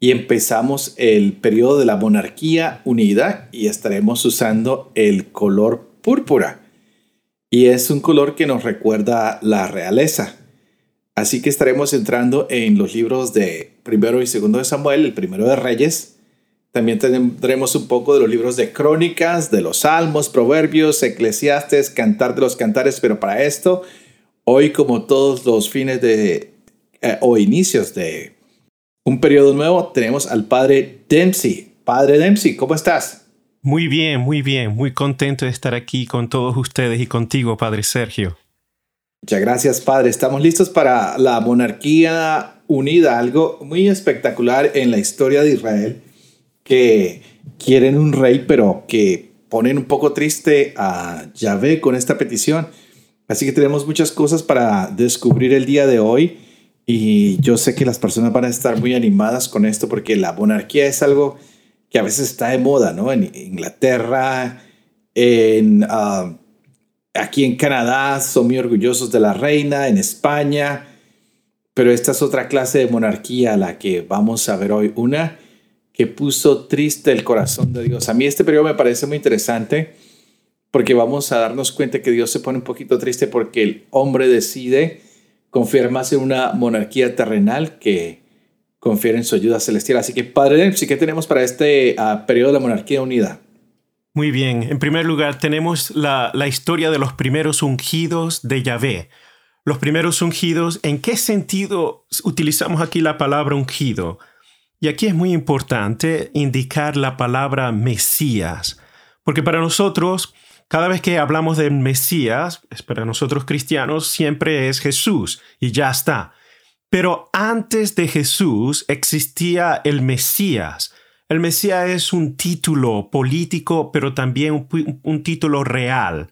y empezamos el periodo de la monarquía unida y estaremos usando el color púrpura. Y es un color que nos recuerda la realeza. Así que estaremos entrando en los libros de primero y segundo de Samuel, el primero de Reyes. También tendremos un poco de los libros de crónicas, de los salmos, proverbios, eclesiastes, cantar de los cantares, pero para esto Hoy, como todos los fines de eh, o inicios de un periodo nuevo, tenemos al padre Dempsey. Padre Dempsey, ¿cómo estás? Muy bien, muy bien, muy contento de estar aquí con todos ustedes y contigo, Padre Sergio. Muchas gracias, Padre. Estamos listos para la monarquía unida, algo muy espectacular en la historia de Israel, que quieren un rey, pero que ponen un poco triste a Yahvé con esta petición. Así que tenemos muchas cosas para descubrir el día de hoy y yo sé que las personas van a estar muy animadas con esto porque la monarquía es algo que a veces está de moda, ¿no? En Inglaterra, en, ah, aquí en Canadá son muy orgullosos de la reina, en España, pero esta es otra clase de monarquía a la que vamos a ver hoy. Una que puso triste el corazón de Dios. A mí este periodo me parece muy interesante porque vamos a darnos cuenta que Dios se pone un poquito triste porque el hombre decide confiar más en una monarquía terrenal que confiar en su ayuda celestial. Así que, Padre ¿sí ¿qué tenemos para este ah, periodo de la monarquía unida? Muy bien, en primer lugar tenemos la, la historia de los primeros ungidos de Yahvé. Los primeros ungidos, ¿en qué sentido utilizamos aquí la palabra ungido? Y aquí es muy importante indicar la palabra Mesías, porque para nosotros cada vez que hablamos del Mesías, para nosotros cristianos, siempre es Jesús y ya está. Pero antes de Jesús existía el Mesías. El Mesías es un título político, pero también un, título real.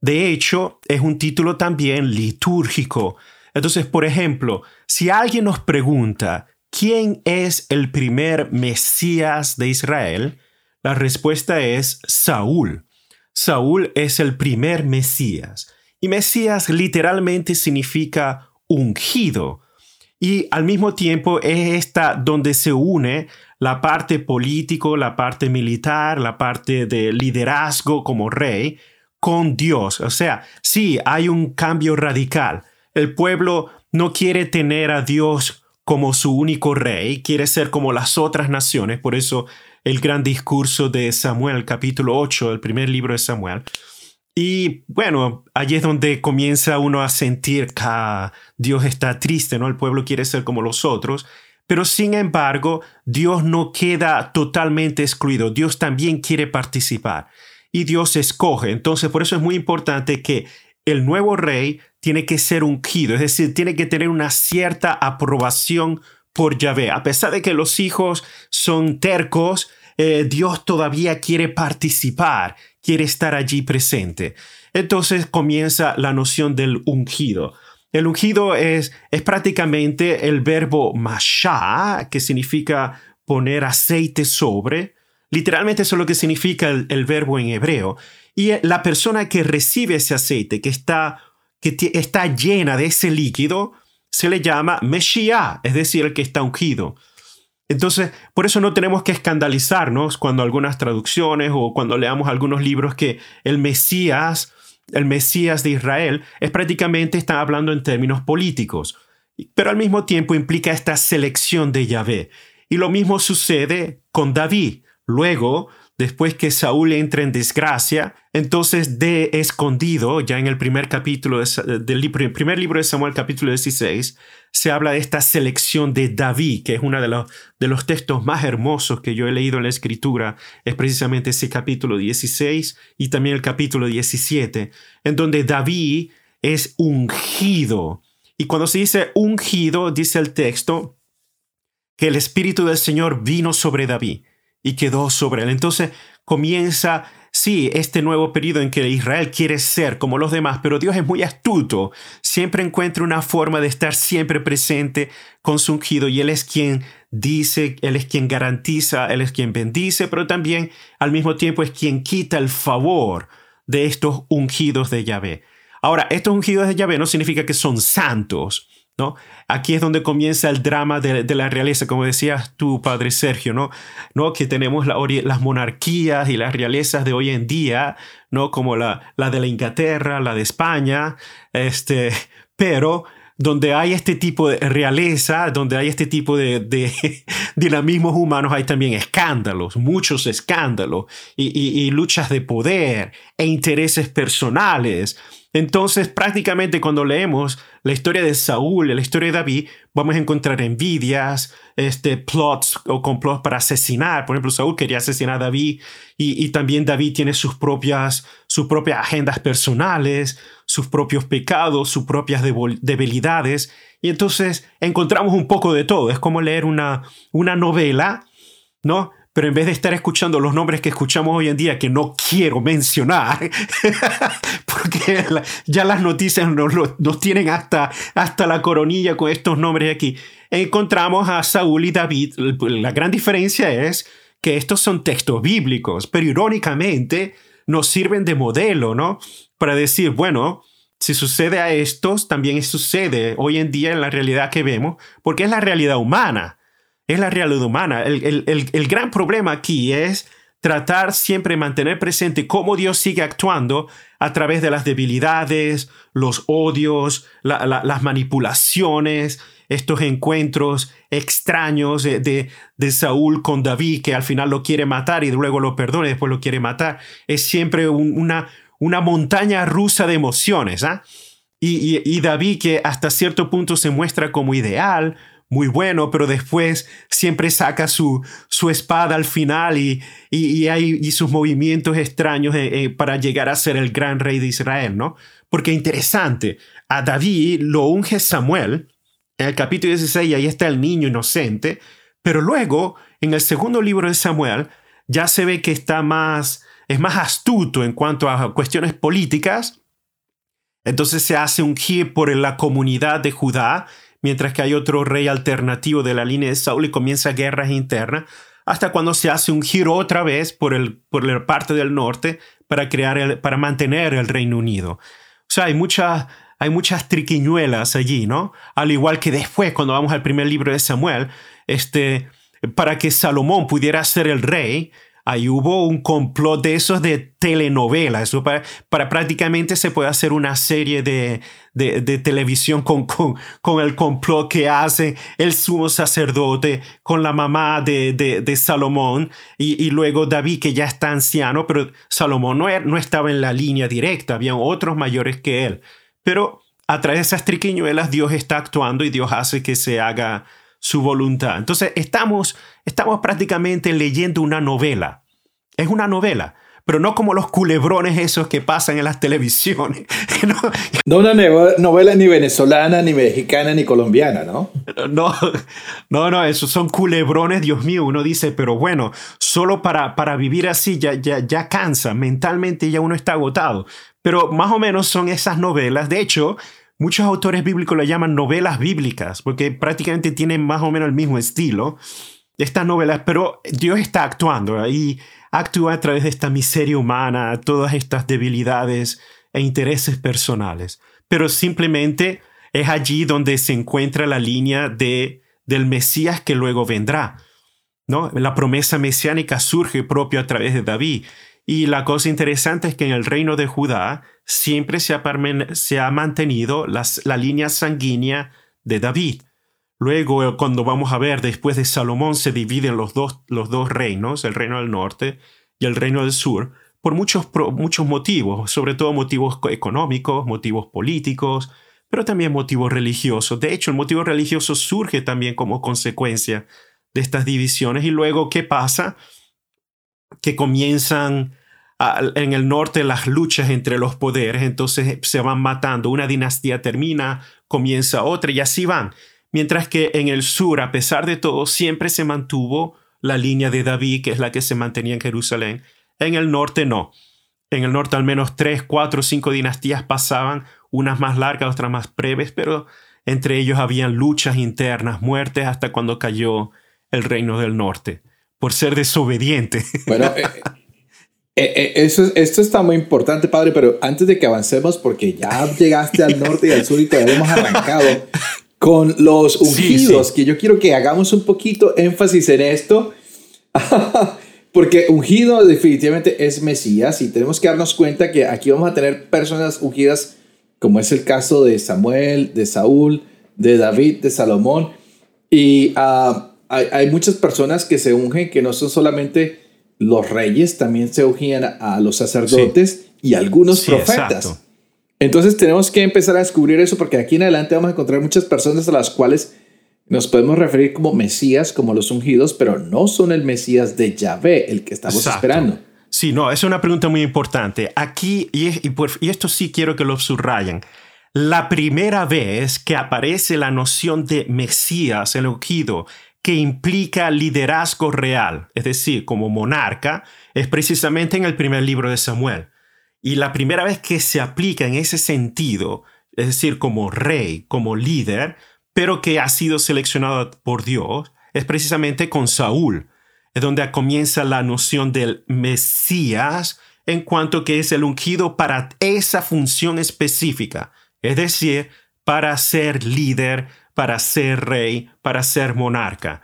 De hecho, es un título también litúrgico. Entonces, por ejemplo, si alguien nos pregunta, ¿quién es el primer Mesías de Israel? La respuesta es Saúl. Saúl es el primer Mesías. Y Mesías literalmente significa ungido. Y al mismo tiempo es esta donde se une la parte político, la parte militar, la parte de liderazgo como rey con Dios. O sea, sí, hay un cambio radical. El pueblo no quiere tener a Dios como su único rey, quiere ser como las otras naciones, por eso el gran discurso de Samuel, capítulo 8, el primer libro de Samuel. Y bueno, allí es donde comienza uno a sentir que Dios está triste, ¿no? El pueblo quiere ser como los otros. Pero sin embargo, Dios no queda totalmente excluido. Dios también quiere participar. Y Dios escoge. Entonces, por eso es muy importante que el nuevo rey tiene que ser ungido, es decir, tiene que tener una cierta aprobación por Yahvé. A pesar de que los hijos son tercos, eh, Dios todavía quiere participar, quiere estar allí presente. Entonces comienza la noción del ungido. El ungido es, es prácticamente el verbo masha, que significa poner aceite sobre. Literalmente eso es lo que significa el, el verbo en hebreo. Y la persona que recibe ese aceite, que está, que está llena de ese líquido, se le llama Meshiach, es decir, el que está ungido. Entonces, por eso no tenemos que escandalizarnos cuando algunas traducciones o cuando leamos algunos libros que el Mesías, el Mesías de Israel, es prácticamente, están hablando en términos políticos, pero al mismo tiempo implica esta selección de Yahvé. Y lo mismo sucede con David. Luego, después que Saúl entra en desgracia, entonces de escondido, ya en el primer capítulo del primer libro de Samuel, capítulo 16, se habla de esta selección de David, que es uno de los, de los textos más hermosos que yo he leído en la escritura, es precisamente ese capítulo 16 y también el capítulo 17, en donde David es ungido. Y cuando se dice ungido, dice el texto, que el Espíritu del Señor vino sobre David y quedó sobre él. Entonces comienza, sí, este nuevo periodo en que Israel quiere ser como los demás, pero Dios es muy astuto, siempre encuentra una forma de estar siempre presente con su ungido y Él es quien dice, Él es quien garantiza, Él es quien bendice, pero también al mismo tiempo es quien quita el favor de estos ungidos de Yahvé. Ahora, estos ungidos de Yahvé no significa que son santos, Aquí es donde comienza el drama de, la realeza, como decías tú, padre Sergio, ¿no? ¿No? Que tenemos las monarquías y las realezas de hoy en día, ¿no? Como la, de la Inglaterra, la de España, este, pero donde hay este tipo de realeza, donde hay este tipo de, dinamismos humanos, hay también escándalos, muchos escándalos, y, luchas de poder e intereses personales. Entonces, prácticamente cuando leemos la historia de Saúl, la historia de David, vamos a encontrar envidias, este, plots o complots para asesinar. Por ejemplo, Saúl quería asesinar a David y, también David tiene sus propias, sus propias agendas personales, sus propios pecados, sus propias debilidades. Y entonces encontramos un poco de todo. Es como leer una, una novela, ¿no? Pero en vez de estar escuchando los nombres que escuchamos hoy en día, que no quiero mencionar, porque ya las noticias nos, tienen hasta, hasta la coronilla con estos nombres aquí, encontramos a Saúl y David. La gran diferencia es que estos son textos bíblicos, pero irónicamente nos sirven de modelo, ¿no? Para decir, bueno, si sucede a estos, también sucede hoy en día en la realidad que vemos, porque es la realidad humana es la realidad humana. El, gran problema aquí es tratar siempre mantener presente cómo Dios sigue actuando a través de las debilidades, los odios, las manipulaciones, estos encuentros extraños de, de, Saúl con David, que al final lo quiere matar y luego lo perdona después lo quiere matar. Es siempre una, una montaña rusa de emociones. ¿ah? Y, y David que hasta cierto punto se muestra como ideal, muy bueno, pero después siempre saca su, su espada al final y, y, hay sus movimientos extraños eh, eh, para llegar a ser el gran rey de Israel, ¿no? Porque interesante, a David lo unge Samuel, en el capítulo 16, ahí está el niño inocente, pero luego, en el segundo libro de Samuel, ya se ve que está más, es más astuto en cuanto a cuestiones políticas, entonces se hace ungir por la comunidad de Judá mientras que hay otro rey alternativo de la línea de Saúl y comienza guerras internas, hasta cuando se hace un giro otra vez por, el, por la parte del norte para, crear el, para mantener el Reino Unido. O sea, hay, muchas hay muchas triquiñuelas allí, ¿no? Al igual que después, cuando vamos al primer libro de Samuel, este, para que Salomón pudiera ser el rey, ahí hubo un complot de esos de telenovela. Eso para, para prácticamente se puede hacer una serie de, de, televisión con, con, con, el complot que hace el sumo sacerdote con la mamá de, de Salomón y, y, luego David que ya está anciano, pero Salomón no, no estaba en la línea directa, habían otros mayores que él. Pero a través de esas triquiñuelas Dios está actuando y Dios hace que se haga su voluntad. Entonces estamos, estamos prácticamente leyendo una novela. Es una novela, pero no como los culebrones esos que pasan en las televisiones. no, una novela ni venezolana, ni mexicana, ni colombiana, ¿no? No, no, no, esos son culebrones, Dios mío. Uno dice, pero bueno, solo para, para vivir así ya, ya, ya cansa, mentalmente ya uno está agotado. Pero más o menos son esas novelas. De hecho, Muchos autores bíblicos lo llaman novelas bíblicas porque prácticamente tienen más o menos el mismo estilo. Estas novelas, pero Dios está actuando y actúa a través de esta miseria humana, todas estas debilidades e intereses personales. Pero simplemente es allí donde se encuentra la línea de, del Mesías que luego vendrá. ¿no? La promesa mesiánica surge propio a través de David. Y la cosa interesante es que en el reino de Judá siempre se ha, mantenido la línea sanguínea de David. Luego, cuando vamos a ver, después de Salomón se dividen los dos, los dos reinos, el reino del norte y el reino del sur, por muchos, muchos motivos, sobre todo motivos económicos, motivos políticos, pero también motivos religiosos. De hecho, el motivo religioso surge también como consecuencia de estas divisiones. Y luego, ¿qué pasa? Que comienzan en el norte las luchas entre los poderes, entonces se van matando, una dinastía termina, comienza otra y así van. Mientras que en el sur, a pesar de todo, siempre se mantuvo la línea de David, que es la que se mantenía en Jerusalén. En el norte no. En el norte al menos tres, cuatro, cinco dinastías pasaban, unas más largas, otras más breves, pero entre ellos habían luchas internas, muertes hasta cuando cayó el reino del norte, por ser desobediente. Bueno, eh, eh, eh, eso, esto está muy importante, padre, pero antes de que avancemos, porque ya llegaste al norte y al sur y todavía hemos arrancado con los ungidos, que yo quiero que hagamos un poquito énfasis en esto, porque ungido definitivamente es Mesías y tenemos que darnos cuenta que aquí vamos a tener personas ungidas, como es el caso de Samuel, de Saúl, de David, de Salomón, y ah, hay, muchas personas que se ungen que no son solamente los reyes, también se ungían a los sacerdotes y algunos profetas. Entonces tenemos que empezar a descubrir eso porque aquí en adelante vamos a encontrar muchas personas a las cuales nos podemos referir como Mesías, como los ungidos, pero no son el Mesías de Yahvé, el que estamos esperando. Sí, no, es una pregunta muy importante. Aquí, y, y, esto sí quiero que lo subrayen, la primera vez que aparece la noción de Mesías, el ungido, que implica liderazgo real, es decir, como monarca, es precisamente en el primer libro de Samuel. Y la primera vez que se aplica en ese sentido, es decir, como rey, como líder, pero que ha sido seleccionado por Dios, es precisamente con Saúl. Es donde comienza la noción del Mesías en cuanto que es el ungido para esa función específica, es decir, para ser líder, para ser rey, para ser monarca.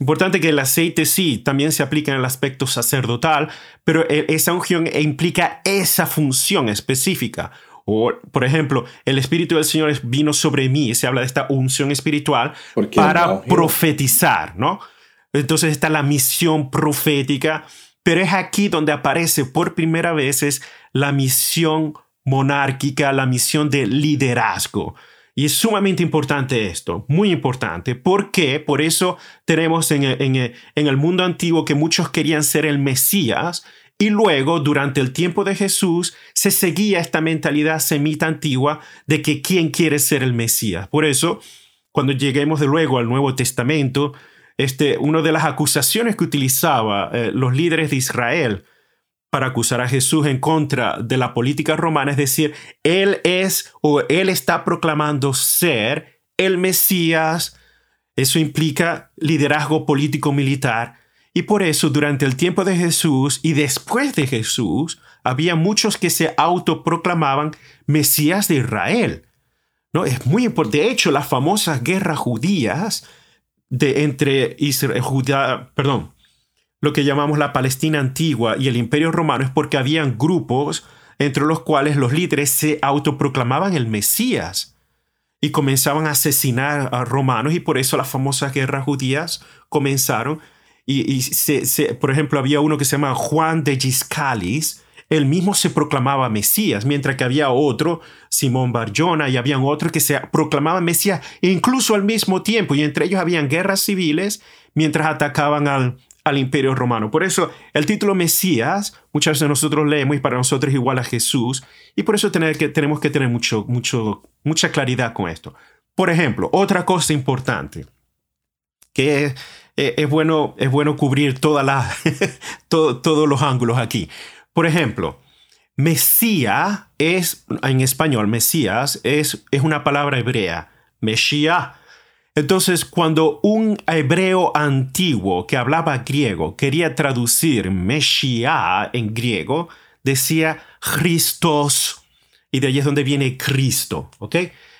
Importante que el aceite sí también se aplica en el aspecto sacerdotal, pero e, esa unción implica esa función específica. O, por ejemplo, el Espíritu del Señor vino sobre mí, se habla de esta unción espiritual para profetizar, ¿no? Entonces está la misión profética, pero es aquí donde aparece por primera vez la misión monárquica, la misión de liderazgo. Y es sumamente importante esto, muy importante. ¿Por qué? Por eso tenemos en, el mundo antiguo que muchos querían ser el Mesías y luego, durante el tiempo de Jesús, se seguía esta mentalidad semita antigua de que quién quiere ser el Mesías. Por eso, cuando lleguemos de luego al Nuevo Testamento, este, una de las acusaciones que utilizaban eh, los líderes de Israel para acusar a Jesús en contra de la política romana, es decir, él es o él está proclamando ser el Mesías. Eso implica liderazgo político militar. Y por eso durante el tiempo de Jesús y después de Jesús, había muchos que se autoproclamaban Mesías de Israel. ¿No? Es muy importante. De hecho, las famosas guerras judías de entre Israel, perdón, lo que llamamos la Palestina antigua y el Imperio Romano es porque habían grupos entre los cuales los líderes se autoproclamaban el Mesías y comenzaban a asesinar a romanos y por eso las famosas guerras judías comenzaron. Y, por ejemplo, había uno que se llama Juan de Giscalis, él mismo se proclamaba Mesías, mientras que había otro, Simón Barjona, y habían otros que se proclamaban Mesías incluso al mismo tiempo, y entre ellos habían guerras civiles mientras atacaban al, al imperio romano. Por eso el título Mesías muchas veces nosotros leemos y para nosotros es igual a Jesús y por eso tener que, tenemos que tener mucho, mucho, mucha claridad con esto. Por ejemplo, otra cosa importante que es, eh, bueno, es bueno cubrir toda la, todos los ángulos aquí. Por ejemplo, Mesías es, en español, Mesías es, es una palabra hebrea. Mesías entonces, cuando un hebreo antiguo que hablaba griego quería traducir Mesías en griego, decía Christos. Y de ahí es donde viene Cristo, ¿ok?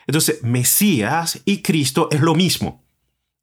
Entonces, Mesías y Cristo es lo mismo.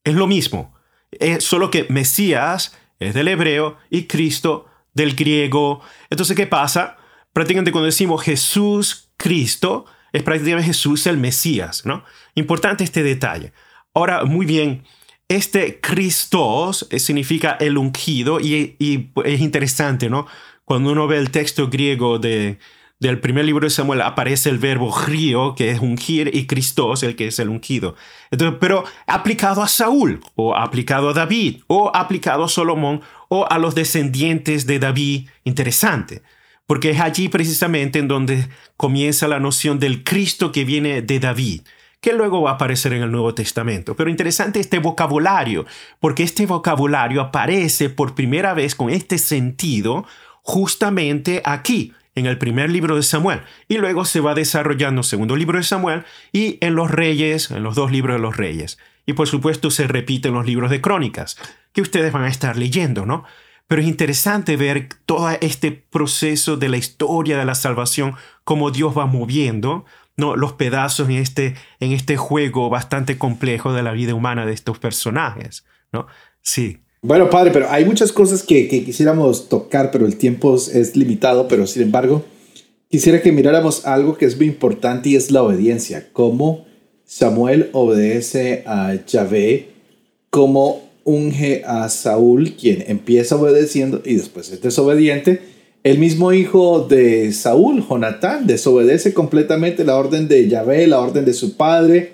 Es lo mismo. Es solo que Mesías es del hebreo y Cristo del griego. Entonces, ¿qué pasa? Prácticamente cuando decimos Jesús, Cristo, es prácticamente Jesús el Mesías, ¿no? Importante este detalle. Ahora, muy bien, este Christos eh, significa el ungido y, es interesante, ¿no? Cuando uno ve el texto griego de, del primer libro de Samuel aparece el verbo río, que es ungir, y Christos, el que es el ungido. Entonces, pero aplicado a Saúl, o aplicado a David, o aplicado a Salomón, o a los descendientes de David. Interesante, porque es allí precisamente en donde comienza la noción del Cristo que viene de David que luego va a aparecer en el Nuevo Testamento. Pero interesante este vocabulario, porque este vocabulario aparece por primera vez con este sentido justamente aquí, en el primer libro de Samuel, y luego se va desarrollando el segundo libro de Samuel y en los reyes, en los dos libros de los reyes. Y por supuesto se repite en los libros de crónicas, que ustedes van a estar leyendo, ¿no? Pero es interesante ver todo este proceso de la historia de la salvación, cómo Dios va moviendo ¿no? los pedazos en este, en este juego bastante complejo de la vida humana de estos personajes. ¿no? Sí. Bueno, padre, pero hay muchas cosas que, quisiéramos tocar, pero el tiempo es limitado, pero sin embargo, quisiera que miráramos algo que es muy importante y es la obediencia. Cómo Samuel obedece a Yahvé, cómo unge a Saúl, quien empieza obedeciendo y después es desobediente. El mismo hijo de Saúl, Jonatán, desobedece completamente la orden de Yahvé, la orden de su padre.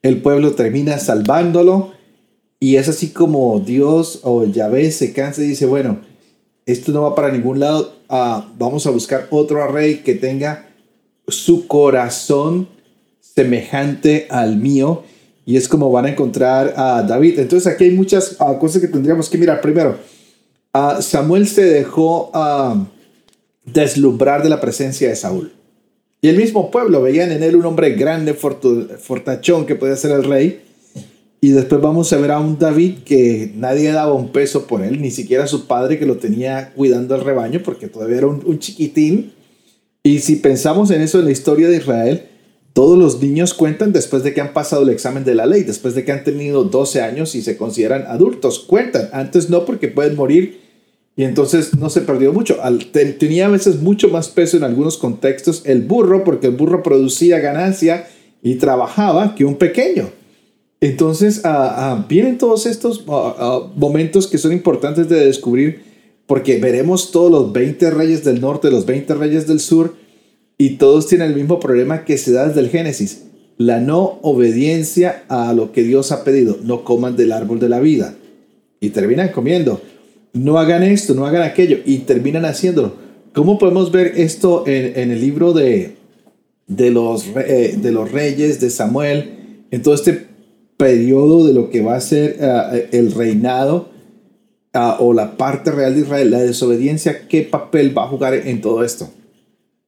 El pueblo termina salvándolo. Y es así como Dios o Yahvé se cansa y dice, bueno, esto no va para ningún lado. Ah, vamos a buscar otro rey que tenga su corazón semejante al mío y es como van a encontrar a David. Entonces aquí hay muchas ah, cosas que tendríamos que mirar. Primero, uh, Samuel se dejó deslumbrar de la presencia de Saúl. Y el mismo pueblo veían en él un hombre grande, fortachón, que podía ser el rey. Y después vamos a ver a un David que nadie daba un peso por él, ni siquiera su padre que lo tenía cuidando el rebaño, porque todavía era un, un chiquitín. Y si pensamos en eso en la historia de Israel, todos los niños cuentan después de que han pasado el examen de la ley, después de que han tenido 12 años y se consideran adultos. Cuentan. Antes no porque pueden morir y entonces no se perdió mucho. tenía a veces mucho más peso en algunos contextos el burro porque el burro producía ganancia y trabajaba que un pequeño. Entonces ah, ah, vienen todos estos ah, momentos que son importantes de descubrir porque veremos todos los 20 reyes del norte, los 20 reyes del sur y todos tienen el mismo problema que se da desde el Génesis, la no obediencia a lo que Dios ha pedido, no coman del árbol de la vida. Y terminan comiendo, no hagan esto, no hagan aquello, y terminan haciéndolo. ¿Cómo podemos ver esto en, el libro de, de, los, eh, de los reyes, de Samuel, en todo este periodo de lo que va a ser eh, el reinado ah, o la parte real de Israel, la desobediencia, qué papel va a jugar en todo esto?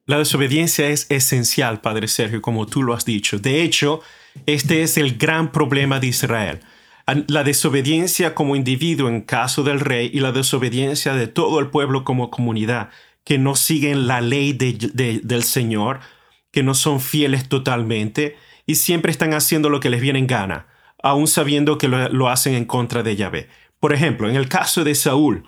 La desobediencia es esencial, Padre Sergio, como tú lo has dicho. De hecho, este es el gran problema de Israel. La desobediencia como individuo en caso del rey y la desobediencia de todo el pueblo como comunidad, que no siguen la ley del Señor, que no son fieles totalmente y siempre están haciendo lo que les viene en gana, aun sabiendo que lo, hacen en contra de Yahvé. Por ejemplo, en el caso de Saúl,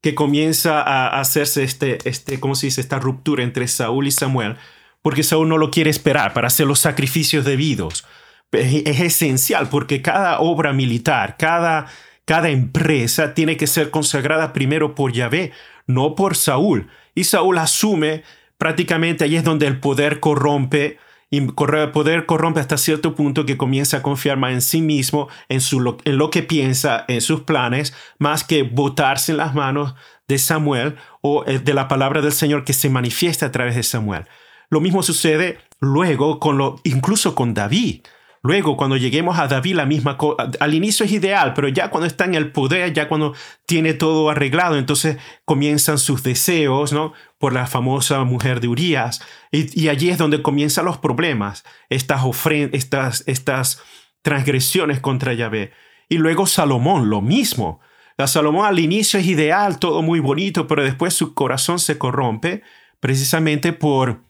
que comienza a hacerse este, este, ¿cómo se dice? Esta ruptura entre Saúl y Samuel, porque Saúl no lo quiere esperar para hacer los sacrificios debidos. Es, esencial porque cada obra militar, cada, cada empresa tiene que ser consagrada primero por Yahvé, no por Saúl. Y Saúl asume prácticamente ahí es donde el poder corrompe y el poder corrompe hasta cierto punto que comienza a confiar más en sí mismo, en, su, en lo que piensa, en sus planes, más que botarse en las manos de Samuel o eh, de la palabra del Señor que se manifiesta a través de Samuel. Lo mismo sucede luego con lo, incluso con David. Luego, cuando lleguemos a David, la misma cosa, al inicio es ideal, pero ya cuando está en el poder, ya cuando tiene todo arreglado, entonces comienzan sus deseos, ¿no? Por la famosa mujer de Urias. Y, allí es donde comienzan los problemas, estas, estas, estas transgresiones contra Yahvé. Y luego Salomón, lo mismo. La Salomón al inicio es ideal, todo muy bonito, pero después su corazón se corrompe precisamente por,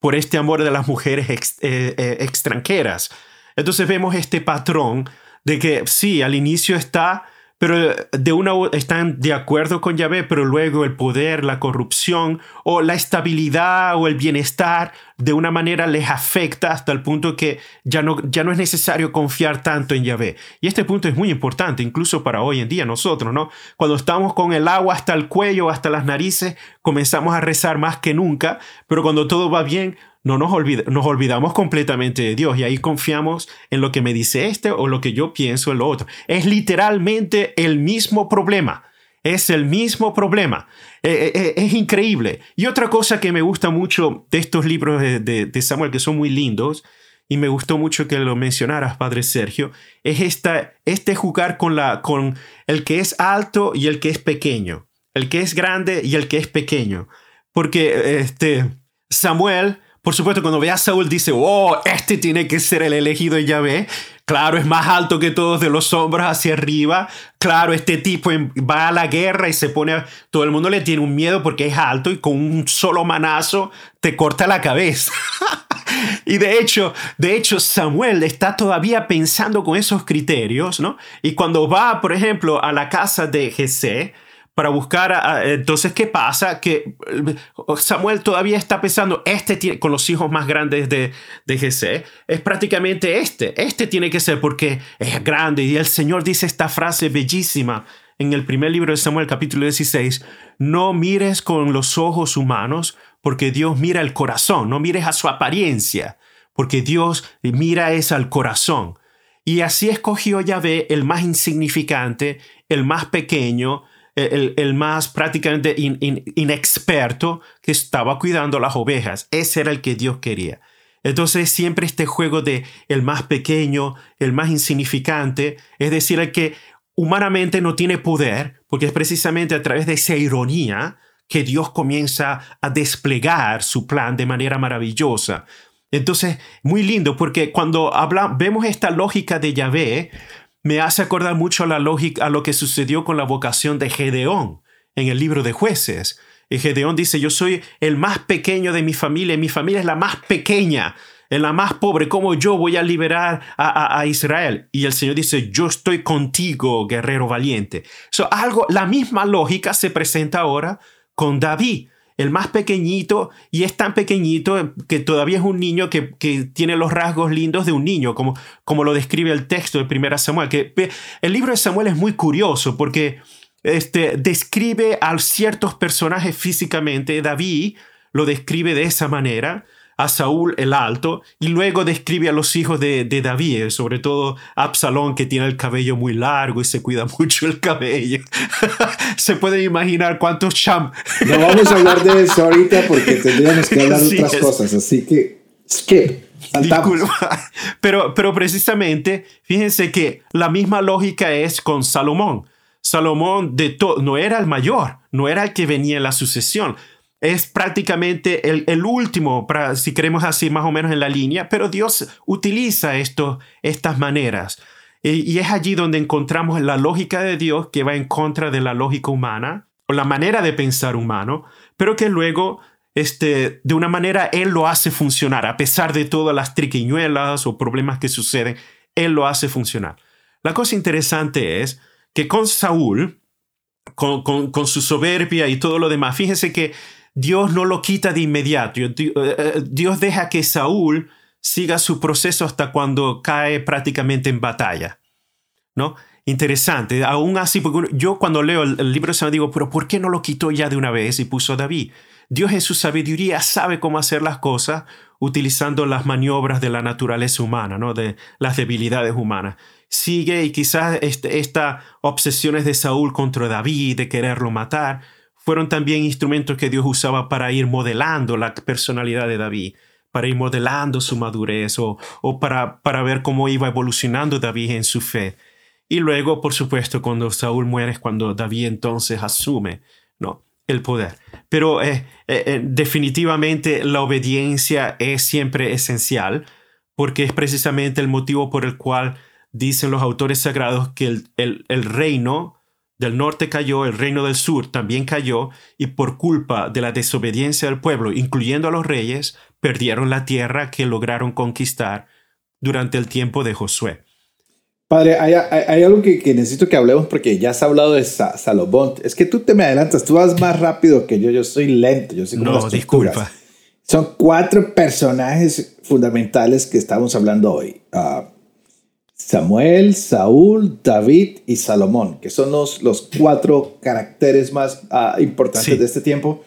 por este amor de las mujeres eh, eh, extranjeras entonces vemos este patrón de que sí, al inicio está, pero de una están de acuerdo con Yahvé, pero luego el poder, la corrupción o la estabilidad o el bienestar de una manera les afecta hasta el punto que ya no, ya no es necesario confiar tanto en Yahvé. Y este punto es muy importante, incluso para hoy en día nosotros, ¿no? Cuando estamos con el agua hasta el cuello, hasta las narices, comenzamos a rezar más que nunca, pero cuando todo va bien, no nos, nos olvidamos completamente de Dios y ahí confiamos en lo que me dice este o lo que yo pienso en lo otro. Es literalmente el mismo problema. Es el mismo problema. Eh, eh, eh, es increíble. Y otra cosa que me gusta mucho de estos libros de, Samuel, que son muy lindos, y me gustó mucho que lo mencionaras, Padre Sergio, es esta, este jugar con, la, con el que es alto y el que es pequeño, el que es grande y el que es pequeño. Porque este, Samuel, por supuesto, cuando ve a Saúl dice, oh, este tiene que ser el elegido de Yahvé. Claro, es más alto que todos de los hombros hacia arriba. Claro, este tipo va a la guerra y se pone... Todo el mundo le tiene un miedo porque es alto y con un solo manazo te corta la cabeza. y de hecho, de hecho, Samuel está todavía pensando con esos criterios, ¿no? Y cuando va, por ejemplo, a la casa de Jesé, para buscar. entonces, ¿qué pasa? Que eh, Samuel todavía está pensando, este tiene, con los hijos más grandes de, de Jesé, es prácticamente este. Este tiene que ser porque es grande. Y el Señor dice esta frase bellísima en el primer libro de Samuel, capítulo 16. No mires con los ojos humanos, porque Dios mira el corazón. No mires a su apariencia, porque Dios mira es al corazón. Y así escogió Yahvé el más insignificante, el más pequeño, el, más prácticamente inexperto que estaba cuidando las ovejas. Ese era el que Dios quería. Entonces siempre este juego de el más pequeño, el más insignificante, es decir, el que humanamente no tiene poder, porque es precisamente a través de esa ironía que Dios comienza a desplegar su plan de manera maravillosa. Entonces, muy lindo, porque cuando habla, vemos esta lógica de Yahvé, me hace acordar mucho a la lógica a lo que sucedió con la vocación de Gedeón en el libro de jueces. Y Gedeón dice, yo soy el más pequeño de mi familia, mi familia es la más pequeña, es la más pobre, ¿cómo yo voy a liberar a, Israel? Y el Señor dice, yo estoy contigo, guerrero valiente. So, algo, la misma lógica se presenta ahora con David el más pequeñito, y es tan pequeñito que todavía es un niño que, tiene los rasgos lindos de un niño, como, como lo describe el texto de Primera Samuel. Que el libro de Samuel es muy curioso porque este, describe a ciertos personajes físicamente. David lo describe de esa manera a Saúl el alto y luego describe a los hijos de, David, sobre todo Absalón que tiene el cabello muy largo y se cuida mucho el cabello. se pueden imaginar cuántos cham. No vamos a hablar de eso ahorita porque tendríamos que hablar de otras cosas, así que skip. Pero, pero precisamente, fíjense que la misma lógica es con Salomón. Salomón de no era el mayor, no era el que venía en la sucesión es prácticamente el, último, para, si queremos así más o menos en la línea, pero Dios utiliza esto, estas maneras. Y, es allí donde encontramos la lógica de Dios que va en contra de la lógica humana, o la manera de pensar humano, pero que luego, este, de una manera, Él lo hace funcionar, a pesar de todas las triquiñuelas o problemas que suceden, Él lo hace funcionar. La cosa interesante es que con Saúl, con, con su soberbia y todo lo demás, fíjense que Dios no lo quita de inmediato. Eh, eh, Dios deja que Saúl siga su proceso hasta cuando cae prácticamente en batalla. ¿No? Interesante. Aún así, yo cuando leo el, libro de Samuel digo, pero ¿por qué no lo quitó ya de una vez y puso a David? Dios en su sabiduría sabe cómo hacer las cosas utilizando las maniobras de la naturaleza humana, ¿no? de las debilidades humanas. Sigue y quizás este, estas obsesiones de Saúl contra David, de quererlo matar, fueron también instrumentos que Dios usaba para ir modelando la personalidad de David, para ir modelando su madurez o, para, para ver cómo iba evolucionando David en su fe. Y luego, por supuesto, cuando Saúl muere es cuando David entonces asume ¿no? el poder. Pero eh, eh, eh, definitivamente la obediencia es siempre esencial porque es precisamente el motivo por el cual dicen los autores sagrados que el, el, el reino del norte cayó, el reino del sur también cayó, y por culpa de la desobediencia del pueblo, incluyendo a los reyes, perdieron la tierra que lograron conquistar durante el tiempo de Josué. Padre, hay, algo que, necesito que hablemos porque ya has hablado de Salomón. Es que tú te me adelantas, tú vas más rápido que yo, yo soy lento, yo soy No, disculpa. Son cuatro personajes fundamentales que estamos hablando hoy. Uh, Samuel, Saúl, David y Salomón, que son los, los cuatro caracteres más ah, importantes de este tiempo,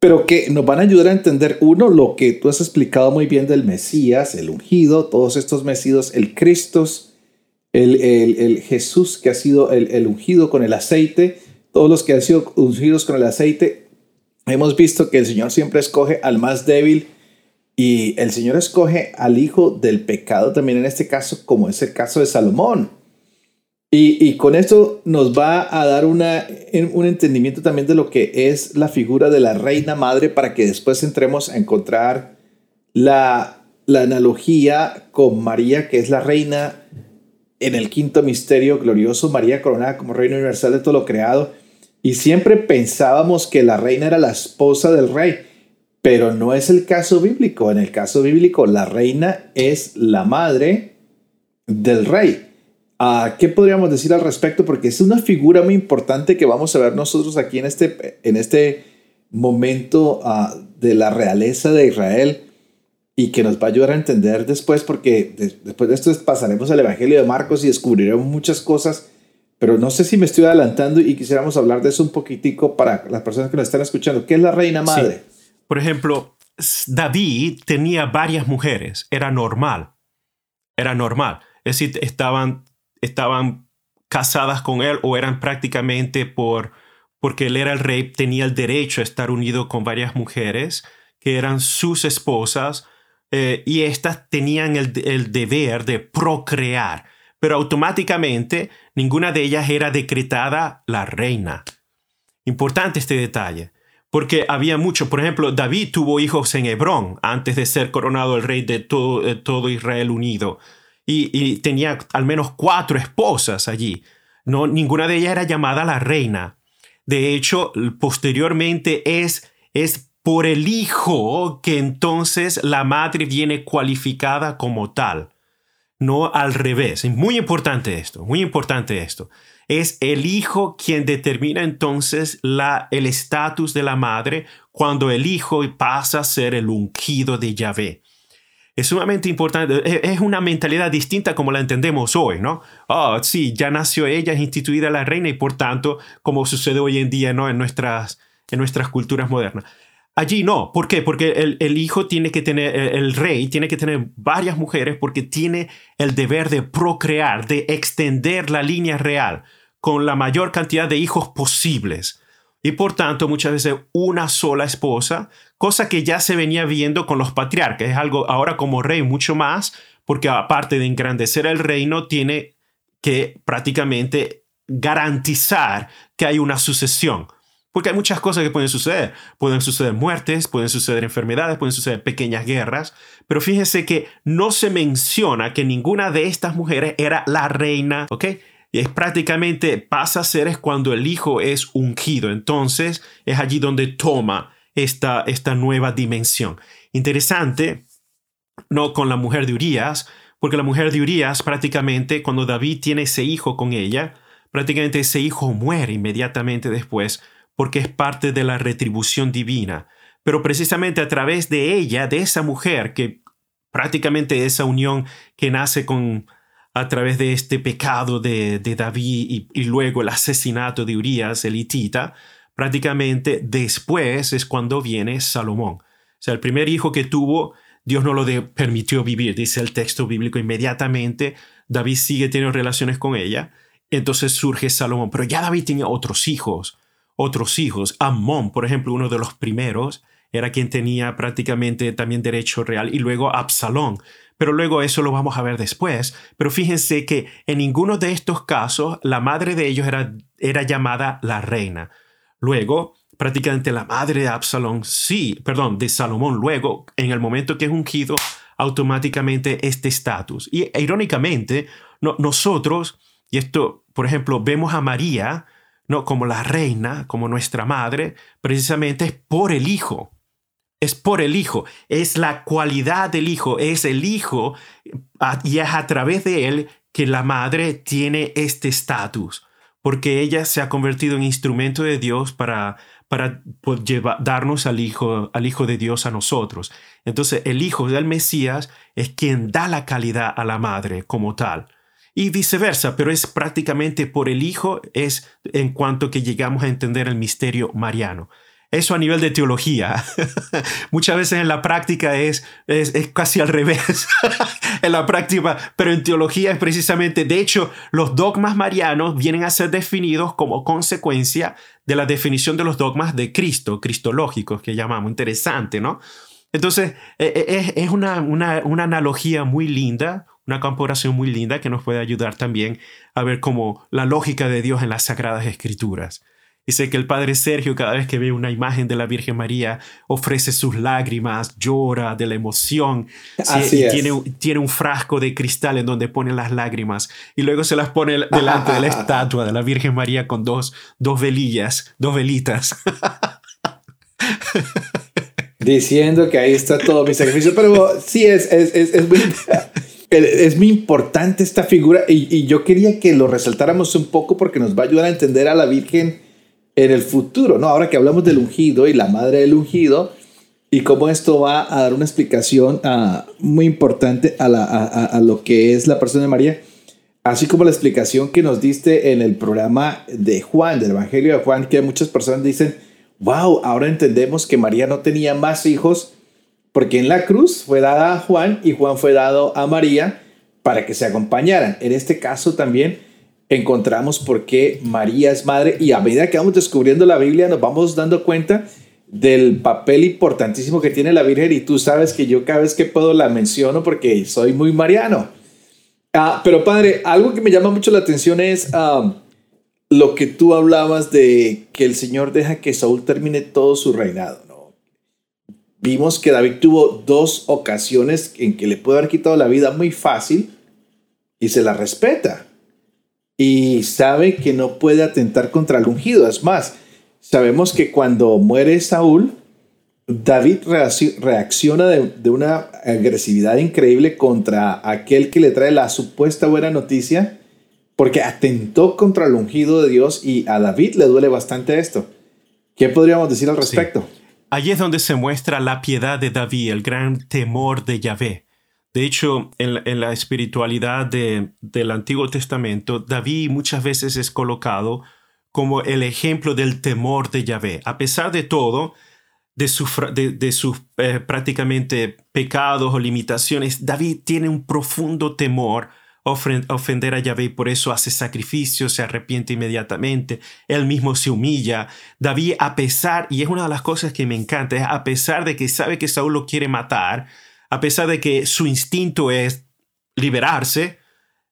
pero que nos van a ayudar a entender, uno, lo que tú has explicado muy bien del Mesías, el ungido, todos estos Mesías, el Cristo, el, el, Jesús que ha sido el, el ungido con el aceite, todos los que han sido ungidos con el aceite, hemos visto que el Señor siempre escoge al más débil Y el Señor escoge al hijo del pecado también en este caso, como es el caso de Salomón. Y, con esto nos va a dar una, un entendimiento también de lo que es la figura de la reina madre para que después entremos a encontrar la, la analogía con María, que es la reina en el quinto misterio glorioso, María coronada como reina universal de todo lo creado. Y siempre pensábamos que la reina era la esposa del rey, pero no es el caso bíblico. En el caso bíblico, la reina es la madre del rey. Ah, ¿Qué podríamos decir al respecto? Porque es una figura muy importante que vamos a ver nosotros aquí en este, en este momento ah, de la realeza de Israel y que nos va a ayudar a entender después, porque después de esto pasaremos al Evangelio de Marcos y descubriremos muchas cosas, pero no sé si me estoy adelantando y quisiéramos hablar de eso un poquitico para las personas que nos están escuchando. ¿Qué es la reina madre? Por ejemplo, David tenía varias mujeres, era normal, era normal. Es decir, estaban, estaban casadas con él o eran prácticamente por, porque él era el rey, tenía el derecho a estar unido con varias mujeres que eran sus esposas eh, y estas tenían el, deber de procrear, pero automáticamente ninguna de ellas era decretada la reina. Importante este detalle, porque había mucho, por ejemplo, David tuvo hijos en Hebrón antes de ser coronado el rey de todo, Israel unido, y, tenía al menos cuatro esposas allí. No, ninguna de ellas era llamada la reina. De hecho, posteriormente es, es por el hijo que entonces la madre viene cualificada como tal. No al revés. Muy importante esto, muy importante esto. Es el hijo quien determina entonces la, el estatus de la madre cuando el hijo pasa a ser el ungido de Yahvé. Es sumamente importante, es una mentalidad distinta como la entendemos hoy, ¿no? Oh, sí, ya nació ella, es instituida la reina y por tanto, como sucede hoy en día, ¿no? En nuestras, en nuestras culturas modernas. Allí no. ¿Por qué? Porque el, hijo tiene que tener, el, rey tiene que tener varias mujeres porque tiene el deber de procrear, de extender la línea real con la mayor cantidad de hijos posibles. Y por tanto, muchas veces una sola esposa, cosa que ya se venía viendo con los patriarcas. Es algo ahora como rey mucho más, porque aparte de engrandecer el reino, tiene que prácticamente garantizar que hay una sucesión porque hay muchas cosas que pueden suceder. Pueden suceder muertes, pueden suceder enfermedades, pueden suceder pequeñas guerras. Pero fíjense que no se menciona que ninguna de estas mujeres era la reina, ¿ok? Es prácticamente pasa a ser es cuando el hijo es ungido. Entonces es allí donde toma esta, esta nueva dimensión. Interesante, no con la mujer de Urias, porque la mujer de Urias prácticamente cuando David tiene ese hijo con ella, prácticamente ese hijo muere inmediatamente después porque es parte de la retribución divina. Pero precisamente a través de ella, de esa mujer, que prácticamente esa unión que nace con a través de este pecado de, David y, luego el asesinato de Urias, el hitita, prácticamente después es cuando viene Salomón. O sea, el primer hijo que tuvo, Dios no lo permitió vivir, dice el texto bíblico inmediatamente. David sigue teniendo relaciones con ella. Entonces surge Salomón, pero ya David tenía otros hijos otros hijos. Amón, por ejemplo, uno de los primeros, era quien tenía prácticamente también derecho real, y luego Absalón. Pero luego eso lo vamos a ver después. Pero fíjense que en ninguno de estos casos la madre de ellos era, era llamada la reina. Luego, prácticamente la madre de Absalón, sí, perdón, de Salomón, luego, en el momento que es ungido, automáticamente este estatus. Y irónicamente, nosotros, y esto, por ejemplo, vemos a María, no como la reina, como nuestra madre, precisamente es por el Hijo. Es por el Hijo, es la cualidad del Hijo, es el Hijo y es a través de él que la madre tiene este estatus, porque ella se ha convertido en instrumento de Dios para, para pues, darnos al hijo, al hijo de Dios a nosotros. Entonces el Hijo del Mesías es quien da la calidad a la madre como tal y viceversa, pero es prácticamente por el Hijo, es en cuanto que llegamos a entender el misterio mariano. Eso a nivel de teología. Muchas veces en la práctica es, es, casi al revés. en la práctica, pero en teología es precisamente, de hecho, los dogmas marianos vienen a ser definidos como consecuencia de la definición de los dogmas de Cristo, cristológicos que llamamos. Interesante, ¿no? Entonces, e, e, es, una, una, una, analogía muy linda, una comparación muy linda que nos puede ayudar también a ver cómo la lógica de Dios en las Sagradas Escrituras. Dice que el padre Sergio cada vez que ve una imagen de la Virgen María ofrece sus lágrimas, llora de la emoción. Así Tiene, tiene un frasco de cristal en donde pone las lágrimas y luego se las pone delante de la estatua de la Virgen María con dos, dos velillas, dos velitas. Diciendo que ahí está todo mi sacrificio, pero sí es, es, es, es muy, es muy importante esta figura y, y, yo quería que lo resaltáramos un poco porque nos va a ayudar a entender a la Virgen en el futuro, ¿no? Ahora que hablamos del ungido y la madre del ungido y cómo esto va a dar una explicación uh, muy importante a, a, lo que es la persona de María, así como la explicación que nos diste en el programa de Juan, del Evangelio de Juan, que muchas personas dicen, wow, ahora entendemos que María no tenía más hijos porque en la cruz fue dada a Juan y Juan fue dado a María para que se acompañaran. En este caso también encontramos por qué María es madre y a medida que vamos descubriendo la Biblia nos vamos dando cuenta del papel importantísimo que tiene la Virgen y tú sabes que yo cada vez que puedo la menciono porque soy muy mariano. Ah, pero padre, algo que me llama mucho la atención es um, lo que tú hablabas de que el Señor deja que Saúl termine todo su reinado. ¿no? Vimos que David tuvo dos ocasiones en que le puede haber quitado la vida muy fácil y se la respeta y sabe que no puede atentar contra el ungido. Es más, sabemos que cuando muere Saúl, David reacciona de, una agresividad increíble contra aquel que le trae la supuesta buena noticia, porque atentó contra el ungido de Dios y a David le duele bastante esto. ¿Qué podríamos decir al respecto? Allí es donde se muestra la piedad de David, el gran temor de Yahvé. De hecho, en, la espiritualidad del Antiguo Testamento, David muchas veces es colocado como el ejemplo del temor de Yahvé. A pesar de todo, de, sus eh, prácticamente pecados o limitaciones, David tiene un profundo temor a ofender a Yahvé y por eso hace sacrificios, se arrepiente inmediatamente, él mismo se humilla. David, a pesar, y es una de las cosas que me encanta, es a pesar de que sabe que Saúl lo quiere matar, a pesar de que su instinto es liberarse,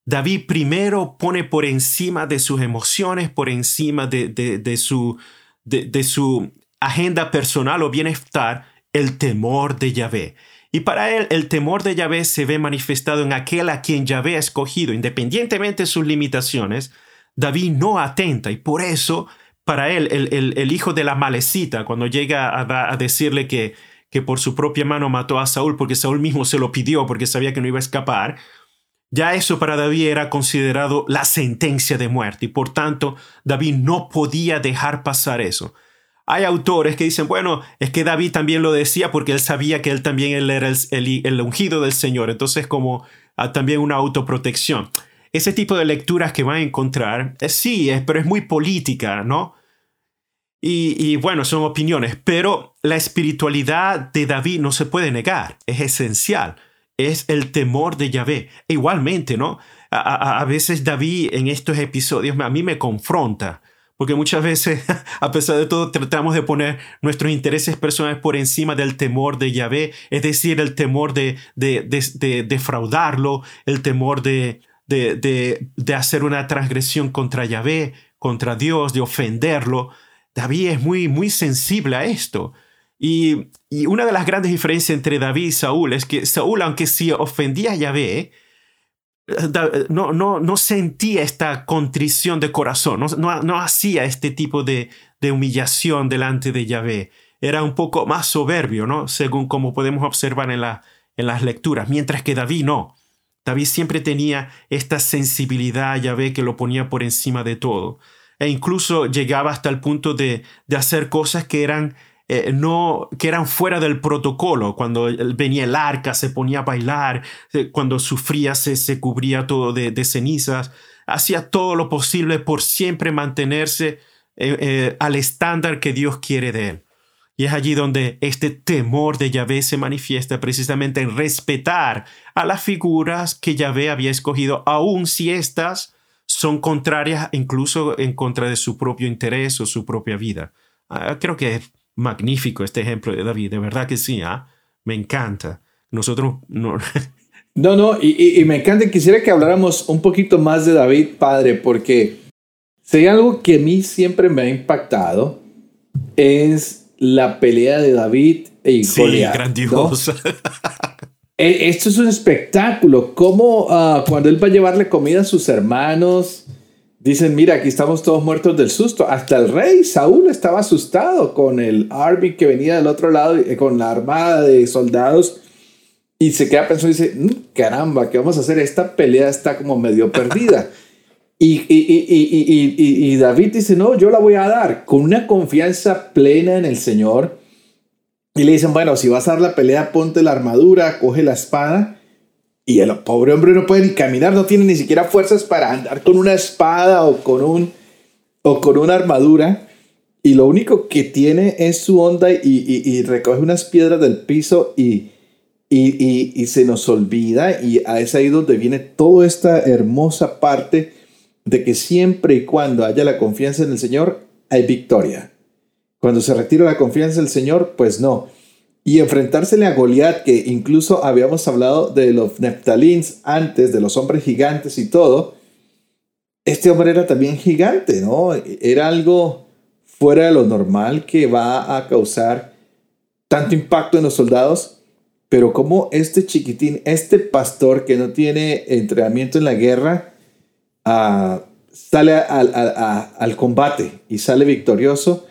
David primero pone por encima de sus emociones, por encima de, su, de, su agenda personal o bienestar, el temor de Yahvé. Y para él el temor de Yahvé se ve manifestado en aquel a quien Yahvé ha escogido, independientemente de sus limitaciones. David no atenta y por eso para él el, hijo de la malecita, cuando llega a decirle que que por su propia mano mató a Saúl porque Saúl mismo se lo pidió porque sabía que no iba a escapar, ya eso para David era considerado la sentencia de muerte y por tanto David no podía dejar pasar eso. Hay autores que dicen, bueno, es que David también lo decía porque él sabía que él también él era el, ungido del Señor, entonces como ah, también una autoprotección. Ese tipo de lecturas que van a encontrar, eh, sí, es, pero es muy política, ¿no? Y, bueno, son opiniones, pero la espiritualidad de David no se puede negar, es esencial, es el temor de Yahvé. E igualmente, ¿no? A, veces David en estos episodios a mí me confronta, porque muchas veces, a pesar de todo, tratamos de poner nuestros intereses personales por encima del temor de Yahvé, es decir, el temor de, de, de defraudarlo, el temor de, de hacer una transgresión contra Yahvé, contra Dios, de ofenderlo. David es muy, muy sensible a esto. Y, una de las grandes diferencias entre David y Saúl es que Saúl, aunque sí ofendía a Yahvé, no, no, no sentía esta contrición de corazón, no, no, hacía este tipo de, de, humillación delante de Yahvé. Era un poco más soberbio, ¿no? Según como podemos observar en, la, en las lecturas, mientras que David no. David siempre tenía esta sensibilidad a Yahvé que lo ponía por encima de todo e incluso llegaba hasta el punto de, hacer cosas que eran, eh, no, que eran fuera del protocolo. Cuando venía el arca, se ponía a bailar, eh, cuando sufría, se, se cubría todo de, cenizas. Hacía todo lo posible por siempre mantenerse eh, al estándar que Dios quiere de él. Y es allí donde este temor de Yahvé se manifiesta precisamente en respetar a las figuras que Yahvé había escogido, aun si éstas son contrarias incluso en contra de su propio interés o su propia vida. Ah, creo que es magnífico este ejemplo de David, de verdad que sí. ¿ah? Me encanta. Nosotros no... No, no, y, me encanta. Quisiera que habláramos un poquito más de David, padre, porque si hay algo que a mí siempre me ha impactado, es la pelea de David e sí, grandiosa. esto es un espectáculo. Como ah, cuando él va a llevarle comida a sus hermanos, dicen, mira, aquí estamos todos muertos del susto. Hasta el rey Saúl estaba asustado con el army que venía del otro lado, eh, con la armada de soldados y se queda pensando y dice, mm, caramba, ¿qué vamos a hacer? Esta pelea está como medio perdida. y, y, y, y, David dice, no, yo la voy a dar con una confianza plena en el Señor. Y le dicen, bueno, si vas a dar la pelea, ponte la armadura, coge la espada. Y el pobre hombre no puede ni caminar, no tiene ni siquiera fuerzas para andar con una espada o con, un, o con una armadura. Y lo único que tiene es su onda y, y recoge unas piedras del piso y, y, se nos olvida y es ahí donde viene toda esta hermosa parte de que siempre y cuando haya la confianza en el Señor, hay victoria. Cuando se retira la confianza en el Señor, pues no. Y enfrentársele a Goliat, que incluso habíamos hablado de los Neptalins antes, de los hombres gigantes y todo, este hombre era también gigante, ¿no? Era algo fuera de lo normal que va a causar tanto impacto en los soldados pero como este chiquitín, este pastor que no tiene entrenamiento en la guerra, uh, sale al combate y sale victorioso.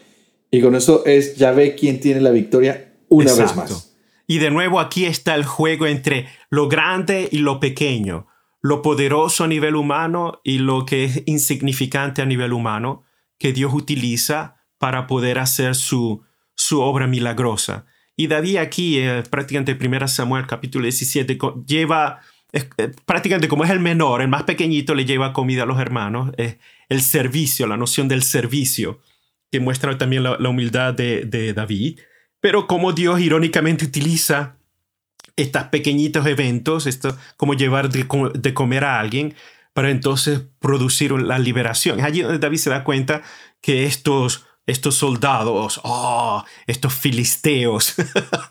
Y con eso es, ya ve quién tiene la victoria una vez más. Y de nuevo aquí está el juego entre lo grande y lo pequeño, lo poderoso a nivel humano y lo que es insignificante a nivel humano, que Dios utiliza para poder hacer su, su obra milagrosa. Y David aquí, eh, prácticamente 1 Samuel capítulo 17, lleva, eh, prácticamente como es el menor, el más pequeñito, le lleva comida a los hermanos. el servicio, la noción del servicio, que muestra también la, humildad de, David. Pero como Dios irónicamente utiliza estos pequeñitos eventos, esto, como llevar de, comer a alguien, para entonces producir la liberación. Es allí donde David se da cuenta que estos estos soldados, oh, estos filisteos.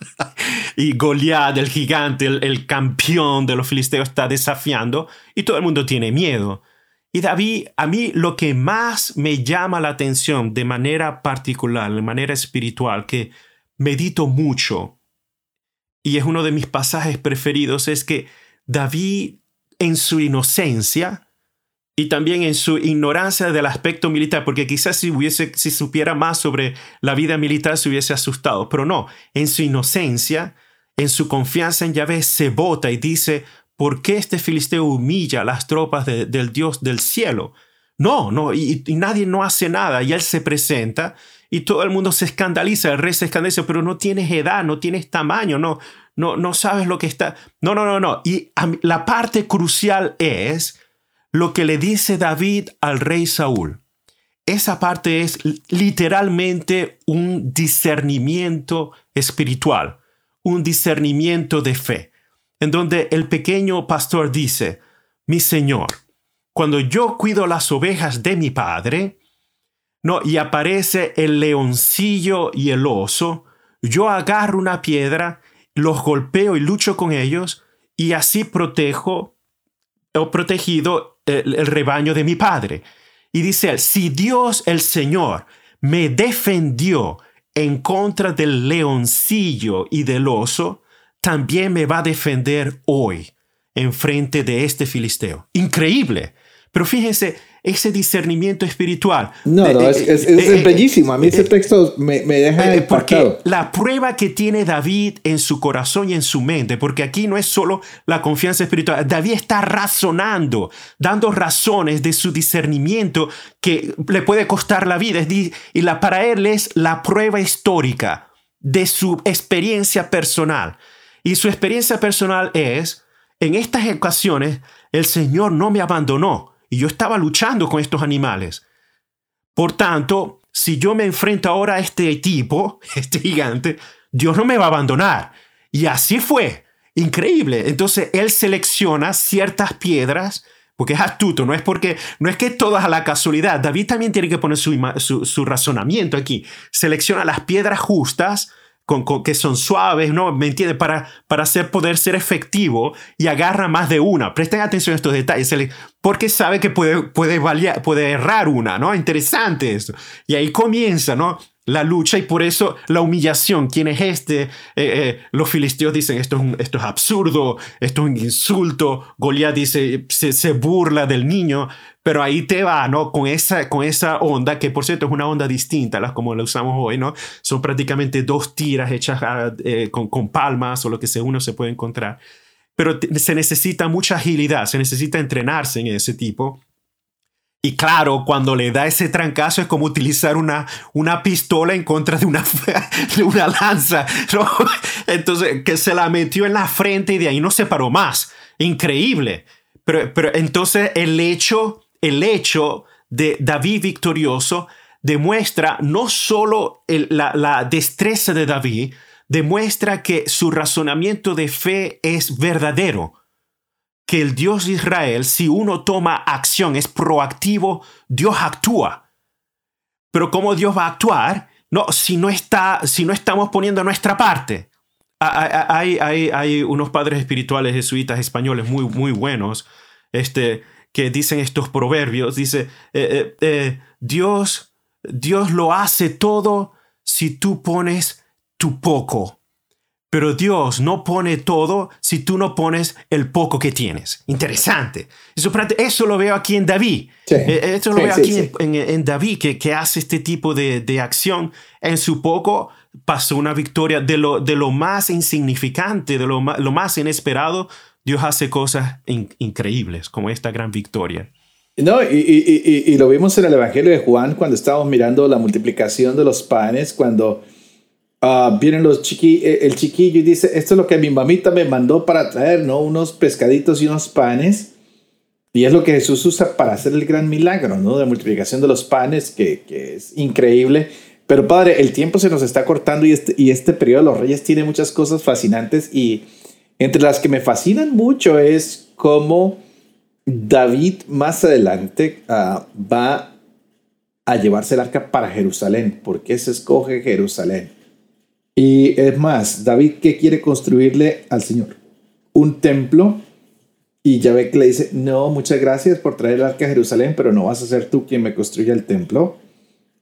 y Goliat, el gigante, el, campeón de los filisteos, está desafiando y todo el mundo tiene miedo. Y David, a mí lo que más me llama la atención de manera particular, de manera espiritual, que medito mucho, y es uno de mis pasajes preferidos, es que David en su inocencia, y también en su ignorancia del aspecto militar, porque quizás si, supiera más sobre la vida militar se hubiese asustado, pero no, en su inocencia, en su confianza en Yahvé, se bota y dice, ¿por qué este filisteo humilla las tropas del Dios del cielo? No, no, y, nadie no hace nada, y él se presenta y todo el mundo se escandaliza, el rey se escandaliza, pero no tienes edad, no tienes tamaño, no, no, no sabes lo que está. No, no, no, no. Y la parte crucial es lo que le dice David al rey Saúl. Esa parte es literalmente un discernimiento espiritual, un discernimiento de fe, en donde el pequeño pastor dice, mi Señor, cuando yo cuido las ovejas de mi padre, no, y aparece el leoncillo y el oso, yo agarro una piedra, los golpeo y lucho con ellos, y así protejo o protegido el, rebaño de mi padre. Y dice si Dios el Señor me defendió en contra del leoncillo y del oso, también me va a defender hoy en frente de este filisteo. Increíble. Pero fíjense, ese discernimiento espiritual. No, no, es, es, eh, bellísimo. A mí ese eh, texto me, me deja eh, Porque la prueba que tiene David en su corazón y en su mente, porque aquí no es solo la confianza espiritual, David está razonando, dando razones de su discernimiento que le puede costar la vida. Y la, para él es la prueba histórica de su experiencia personal. Y su experiencia personal es, en estas ocasiones, el Señor no me abandonó y yo estaba luchando con estos animales. Por tanto, si yo me enfrento ahora a este tipo, este gigante, Dios no me va a abandonar. Y así fue. Increíble. Entonces él selecciona ciertas piedras porque es astuto, no es porque, no es que todas a la casualidad. David también tiene que poner su, su razonamiento aquí. Selecciona las piedras justas con, que son suaves, ¿no? ¿Me entiendes? Para, para hacer, poder ser efectivo y agarra más de una. Presten atención a estos detalles, porque sabe que puede, puede, puede errar una, ¿no? Interesante esto. Y ahí comienza, ¿no? La lucha y por eso la humillación. ¿Quién es este? Eh, eh, los filisteos dicen esto es, esto es absurdo, esto es un insulto. Goliat dice, se, burla del niño, pero ahí te va, ¿no? Con esa, con esa onda, que por cierto es una onda distinta las como la usamos hoy, ¿no? Son prácticamente dos tiras hechas ah, eh, con, con palmas o lo que sea uno se puede encontrar. Pero se necesita mucha agilidad, se necesita entrenarse en ese tipo. Y claro, cuando le da ese trancazo es como utilizar una, una pistola en contra de una, de una lanza. Entonces, que se la metió en la frente y de ahí no se paró más. Increíble. Pero, pero entonces el hecho, el hecho de David victorioso demuestra no solo la, la destreza de David, demuestra que su razonamiento de fe es verdadero que el Dios de Israel, si uno toma acción, es proactivo, Dios actúa. Pero ¿cómo Dios va a actuar? No, si no, está, si no estamos poniendo nuestra parte. Hay, hay, hay unos padres espirituales jesuitas españoles muy, muy buenos este, que dicen estos proverbios. Dice, eh, eh, eh, Dios, Dios lo hace todo si tú pones tu poco. Pero Dios no pone todo si tú no pones el poco que tienes. Interesante. Eso, lo veo aquí en David. Eh, eso lo veo aquí en, David, que, que, hace este tipo de, de, acción. En su poco pasó una victoria de lo, de lo más insignificante, de lo, lo más inesperado. Dios hace cosas increíbles, como esta gran victoria. No, y, y, y, y lo vimos en el Evangelio de Juan cuando estábamos mirando la multiplicación de los panes, cuando Ah, vienen los chiqui, eh, el chiquillo y dice, esto es lo que mi mamita me mandó para traer, ¿no? Unos pescaditos y unos panes. Y es lo que Jesús usa para hacer el gran milagro, ¿no? De multiplicación de los panes, que, que es increíble. Pero Padre, el tiempo se nos está cortando y este, y este periodo de los reyes tiene muchas cosas fascinantes y entre las que me fascinan mucho es cómo David más adelante ah, va a llevarse el arca para Jerusalén. ¿Por qué se escoge Jerusalén? Y es más, David, ¿qué quiere construirle al Señor? Un templo. Y ya ve que le dice, no, muchas gracias por traer el arca a Jerusalén, pero no vas a ser tú quien me construya el templo,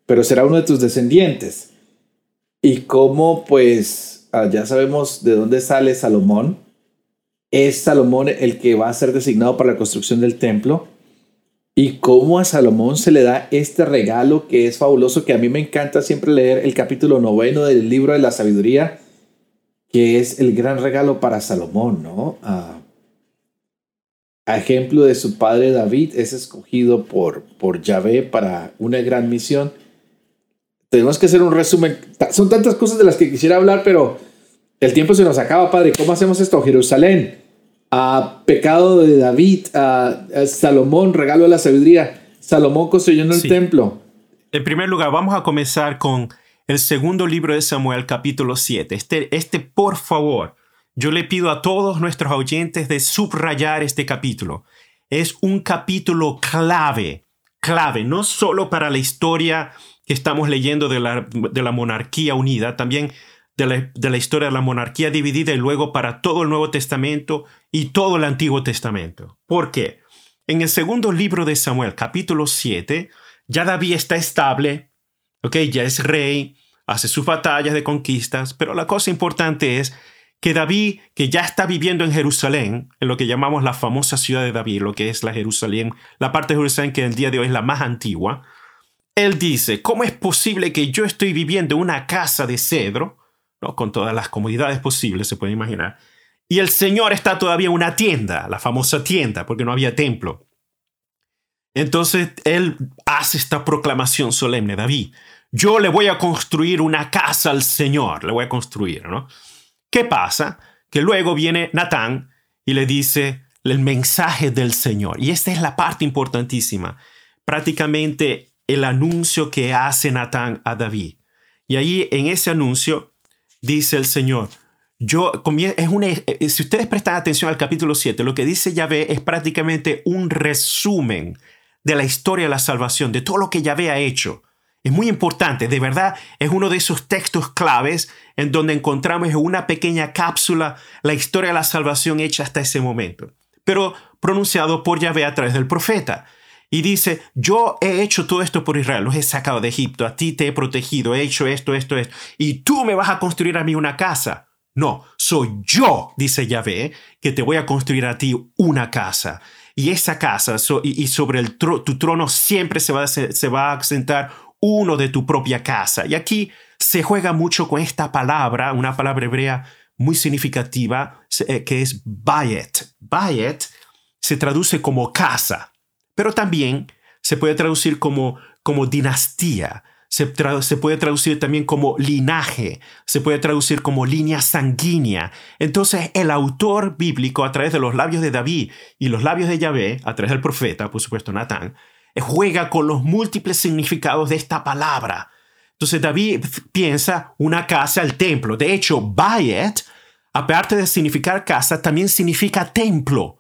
pero será uno de tus descendientes. Y como pues ah, ya sabemos de dónde sale Salomón, es Salomón el que va a ser designado para la construcción del templo y cómo a Salomón se le da este regalo que es fabuloso, que a mí me encanta siempre leer el capítulo noveno del libro de la sabiduría, que es el gran regalo para Salomón, ¿no? a ejemplo de su padre David, es escogido por, por Yahvé para una gran misión. Tenemos que hacer un resumen. Son tantas cosas de las que quisiera hablar, pero el tiempo se nos acaba, padre. ¿Cómo hacemos esto? Jerusalén a pecado de David, a, Salomón, regalo de la sabiduría, Salomón construyendo el templo. En primer lugar, vamos a comenzar con el segundo libro de Samuel, capítulo 7. Este, este, por favor, yo le pido a todos nuestros oyentes de subrayar este capítulo. Es un capítulo clave, clave, no solo para la historia que estamos leyendo de la, de la monarquía unida, también de la, historia de la monarquía dividida y luego para todo el Nuevo Testamento y todo el Antiguo Testamento. ¿Por qué? En el segundo libro de Samuel, capítulo 7, ya David está estable, ¿ok? Ya es rey, hace sus batallas de conquistas, pero la cosa importante es que David, que ya está viviendo en Jerusalén, en lo que llamamos la famosa ciudad de David, lo que es la Jerusalén, la parte de Jerusalén que en el día de hoy es la más antigua, él dice, ¿cómo es posible que yo estoy viviendo en una casa de cedro? Con todas las comodidades posibles, se puede imaginar. Y el Señor está todavía en una tienda, la famosa tienda, porque no había templo. Entonces él hace esta proclamación solemne, David, yo le voy a construir una casa al Señor, le voy a construir, ¿no? ¿Qué pasa? Que luego viene Natán y le dice el mensaje del Señor. Y esta es la parte importantísima, prácticamente el anuncio que hace Natán a David. Y ahí en ese anuncio dice el Señor. Yo, es una, eh, si ustedes prestan atención al capítulo 7, lo que dice Yahvé es prácticamente un resumen de la historia de la salvación, de todo lo que Yahvé ha hecho. Es muy importante, de verdad, es uno de esos textos claves en donde encontramos en una pequeña cápsula la historia de la salvación hecha hasta ese momento, pero pronunciado por Yahvé a través del profeta. Y dice, yo he hecho todo esto por Israel, los he sacado de Egipto, a ti te he protegido, he hecho esto, esto, esto, y tú me vas a construir a mí una casa. No, soy yo, dice Yahvé, que te voy a construir a ti una casa. Y esa casa y, sobre el tu trono siempre se va, se va a sentar uno de tu propia casa. Y aquí se juega mucho con esta palabra, una palabra hebrea muy significativa, eh, que es bayet. Bayet se traduce como casa, pero también se puede traducir como, como dinastía, se, puede traducir también como linaje, se puede traducir como línea sanguínea. Entonces el autor bíblico a través de los labios de David y los labios de Yahvé, a través del profeta, por supuesto Natán, juega con los múltiples significados de esta palabra. Entonces David piensa una casa, el templo. De hecho, Bayet, aparte de significar casa, también significa templo.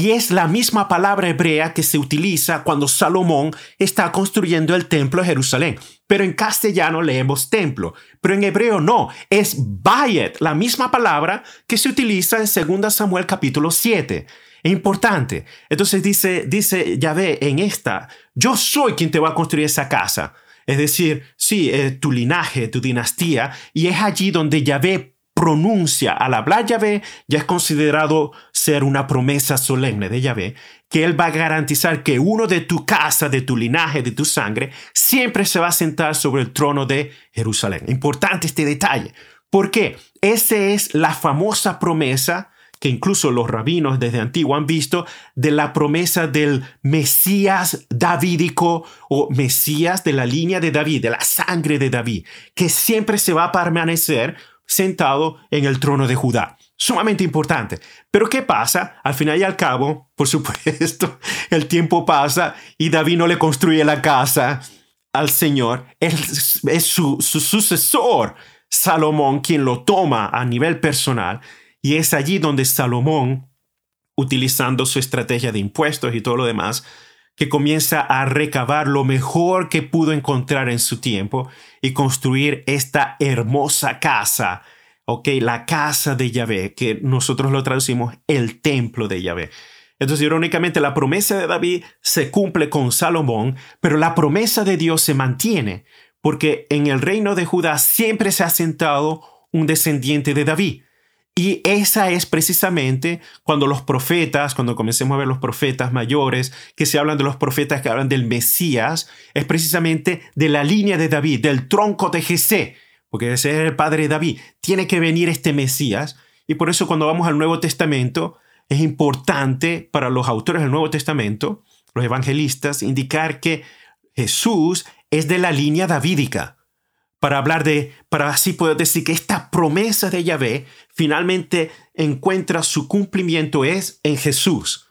Y es la misma palabra hebrea que se utiliza cuando Salomón está construyendo el templo de Jerusalén. Pero en castellano leemos templo, pero en hebreo no, es Bayet, la misma palabra que se utiliza en 2 Samuel capítulo 7. Es importante. Entonces dice, dice Yahvé en esta, yo soy quien te va a construir esa casa. Es decir, sí, tu linaje, tu dinastía, y es allí donde Yahvé pronuncia, al hablar Yahvé, ya es considerado ser una promesa solemne de Yahvé, que Él va a garantizar que uno de tu casa, de tu linaje, de tu sangre, siempre se va a sentar sobre el trono de Jerusalén. Importante este detalle. ¿Por qué? Esa es la famosa promesa que incluso los rabinos desde antiguo han visto de la promesa del Mesías davídico o Mesías de la línea de David, de la sangre de David, que siempre se va a permanecer sentado en el trono de Judá. Sumamente importante. Pero ¿qué pasa? Al final y al cabo, por supuesto, el tiempo pasa y David no le construye la casa al Señor. Es, es su, su sucesor, Salomón, quien lo toma a nivel personal y es allí donde Salomón, utilizando su estrategia de impuestos y todo lo demás, que comienza a recabar lo mejor que pudo encontrar en su tiempo y construir esta hermosa casa, ¿ok? La casa de Yahvé, que nosotros lo traducimos el templo de Yahvé. Entonces, irónicamente, la promesa de David se cumple con Salomón, pero la promesa de Dios se mantiene, porque en el reino de Judá siempre se ha sentado un descendiente de David. Y esa es precisamente cuando los profetas, cuando comencemos a ver los profetas mayores, que se hablan de los profetas que hablan del Mesías, es precisamente de la línea de David, del tronco de Jesé, porque ese es el padre de David. Tiene que venir este Mesías. Y por eso cuando vamos al Nuevo Testamento, es importante para los autores del Nuevo Testamento, los evangelistas, indicar que Jesús es de la línea davídica para hablar de, para así poder decir que esta promesa de Yahvé finalmente encuentra su cumplimiento es en Jesús.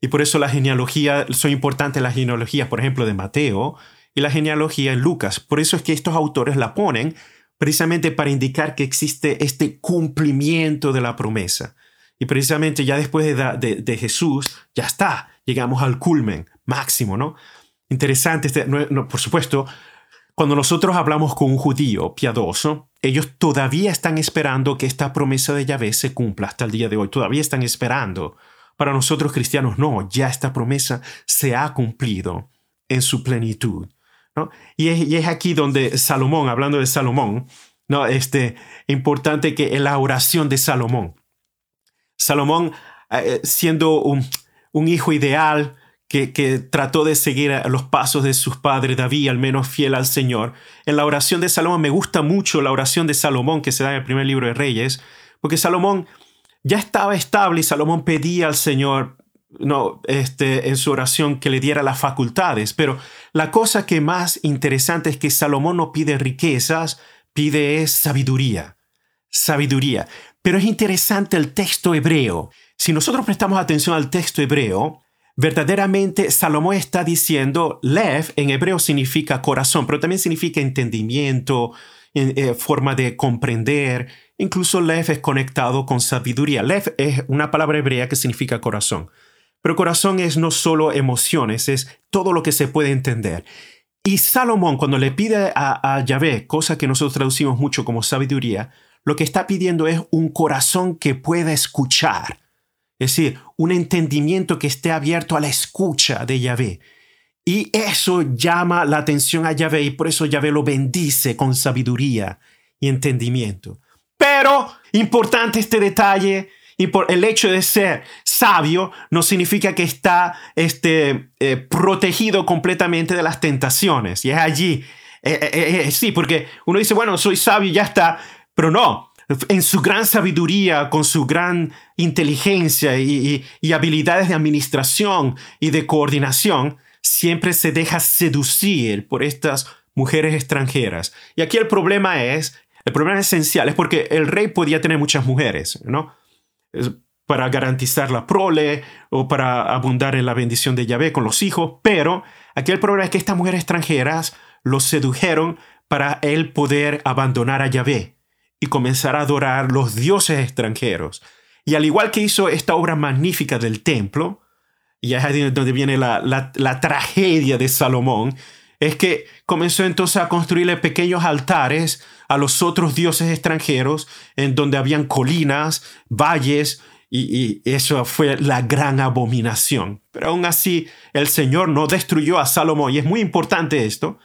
Y por eso la genealogía, son importantes las genealogías, por ejemplo, de Mateo y la genealogía en Lucas. Por eso es que estos autores la ponen precisamente para indicar que existe este cumplimiento de la promesa. Y precisamente ya después de, de, Jesús, ya está, llegamos al culmen máximo, ¿no? Interesante, este, no, por supuesto, cuando nosotros hablamos con un judío piadoso, ellos todavía están esperando que esta promesa de Yahvé se cumpla hasta el día de hoy. Todavía están esperando. Para nosotros cristianos, no, ya esta promesa se ha cumplido en su plenitud. ¿no? Y, es, aquí donde Salomón, hablando de Salomón, ¿no? este, importante que en la oración de Salomón. Salomón, eh, siendo un hijo ideal, que, trató de seguir los pasos de sus padres David, al menos fiel al Señor. En la oración de Salomón, me gusta mucho la oración de Salomón que se da en el primer libro de Reyes, porque Salomón ya estaba estable y Salomón pedía al Señor no, este, en su oración que le diera las facultades. Pero la cosa que más interesante es que Salomón no pide riquezas, pide es sabiduría. Sabiduría. Pero es interesante el texto hebreo. Si nosotros prestamos atención al texto hebreo, Verdaderamente, Salomón está diciendo, Lev en hebreo significa corazón, pero también significa entendimiento, eh, forma de comprender. Incluso Lev es conectado con sabiduría. Lev es una palabra hebrea que significa corazón. Pero corazón es no solo emociones, es todo lo que se puede entender. Y Salomón, cuando le pide a, a Yahvé, cosa que nosotros traducimos mucho como sabiduría, lo que está pidiendo es un corazón que pueda escuchar. Es decir, un entendimiento que esté abierto a la escucha de Yahvé. Y eso llama la atención a Yahvé y por eso Yahvé lo bendice con sabiduría y entendimiento. Pero, importante este detalle, y por el hecho de ser sabio no significa que está este, eh, protegido completamente de las tentaciones. Y es allí, eh, eh, sí, porque uno dice, bueno, soy sabio y ya está, pero no. En su gran sabiduría, con su gran inteligencia y habilidades de administración y de coordinación, siempre se deja seducir por estas mujeres extranjeras. Y aquí el problema es, el problema esencial es porque el rey podía tener muchas mujeres, ¿no? Para garantizar la prole o para abundar en la bendición de Yahvé con los hijos, pero aquí el problema es que estas mujeres extranjeras los sedujeron para él poder abandonar a Yahvé y comenzar a adorar los dioses extranjeros. Y al igual que hizo esta obra magnífica del templo, y es donde viene la, la, tragedia de Salomón, es que comenzó entonces a construirle pequeños altares a los otros dioses extranjeros, en donde habían colinas, valles, y, eso fue la gran abominación. Pero aún así, el Señor no destruyó a Salomón, y es muy importante esto,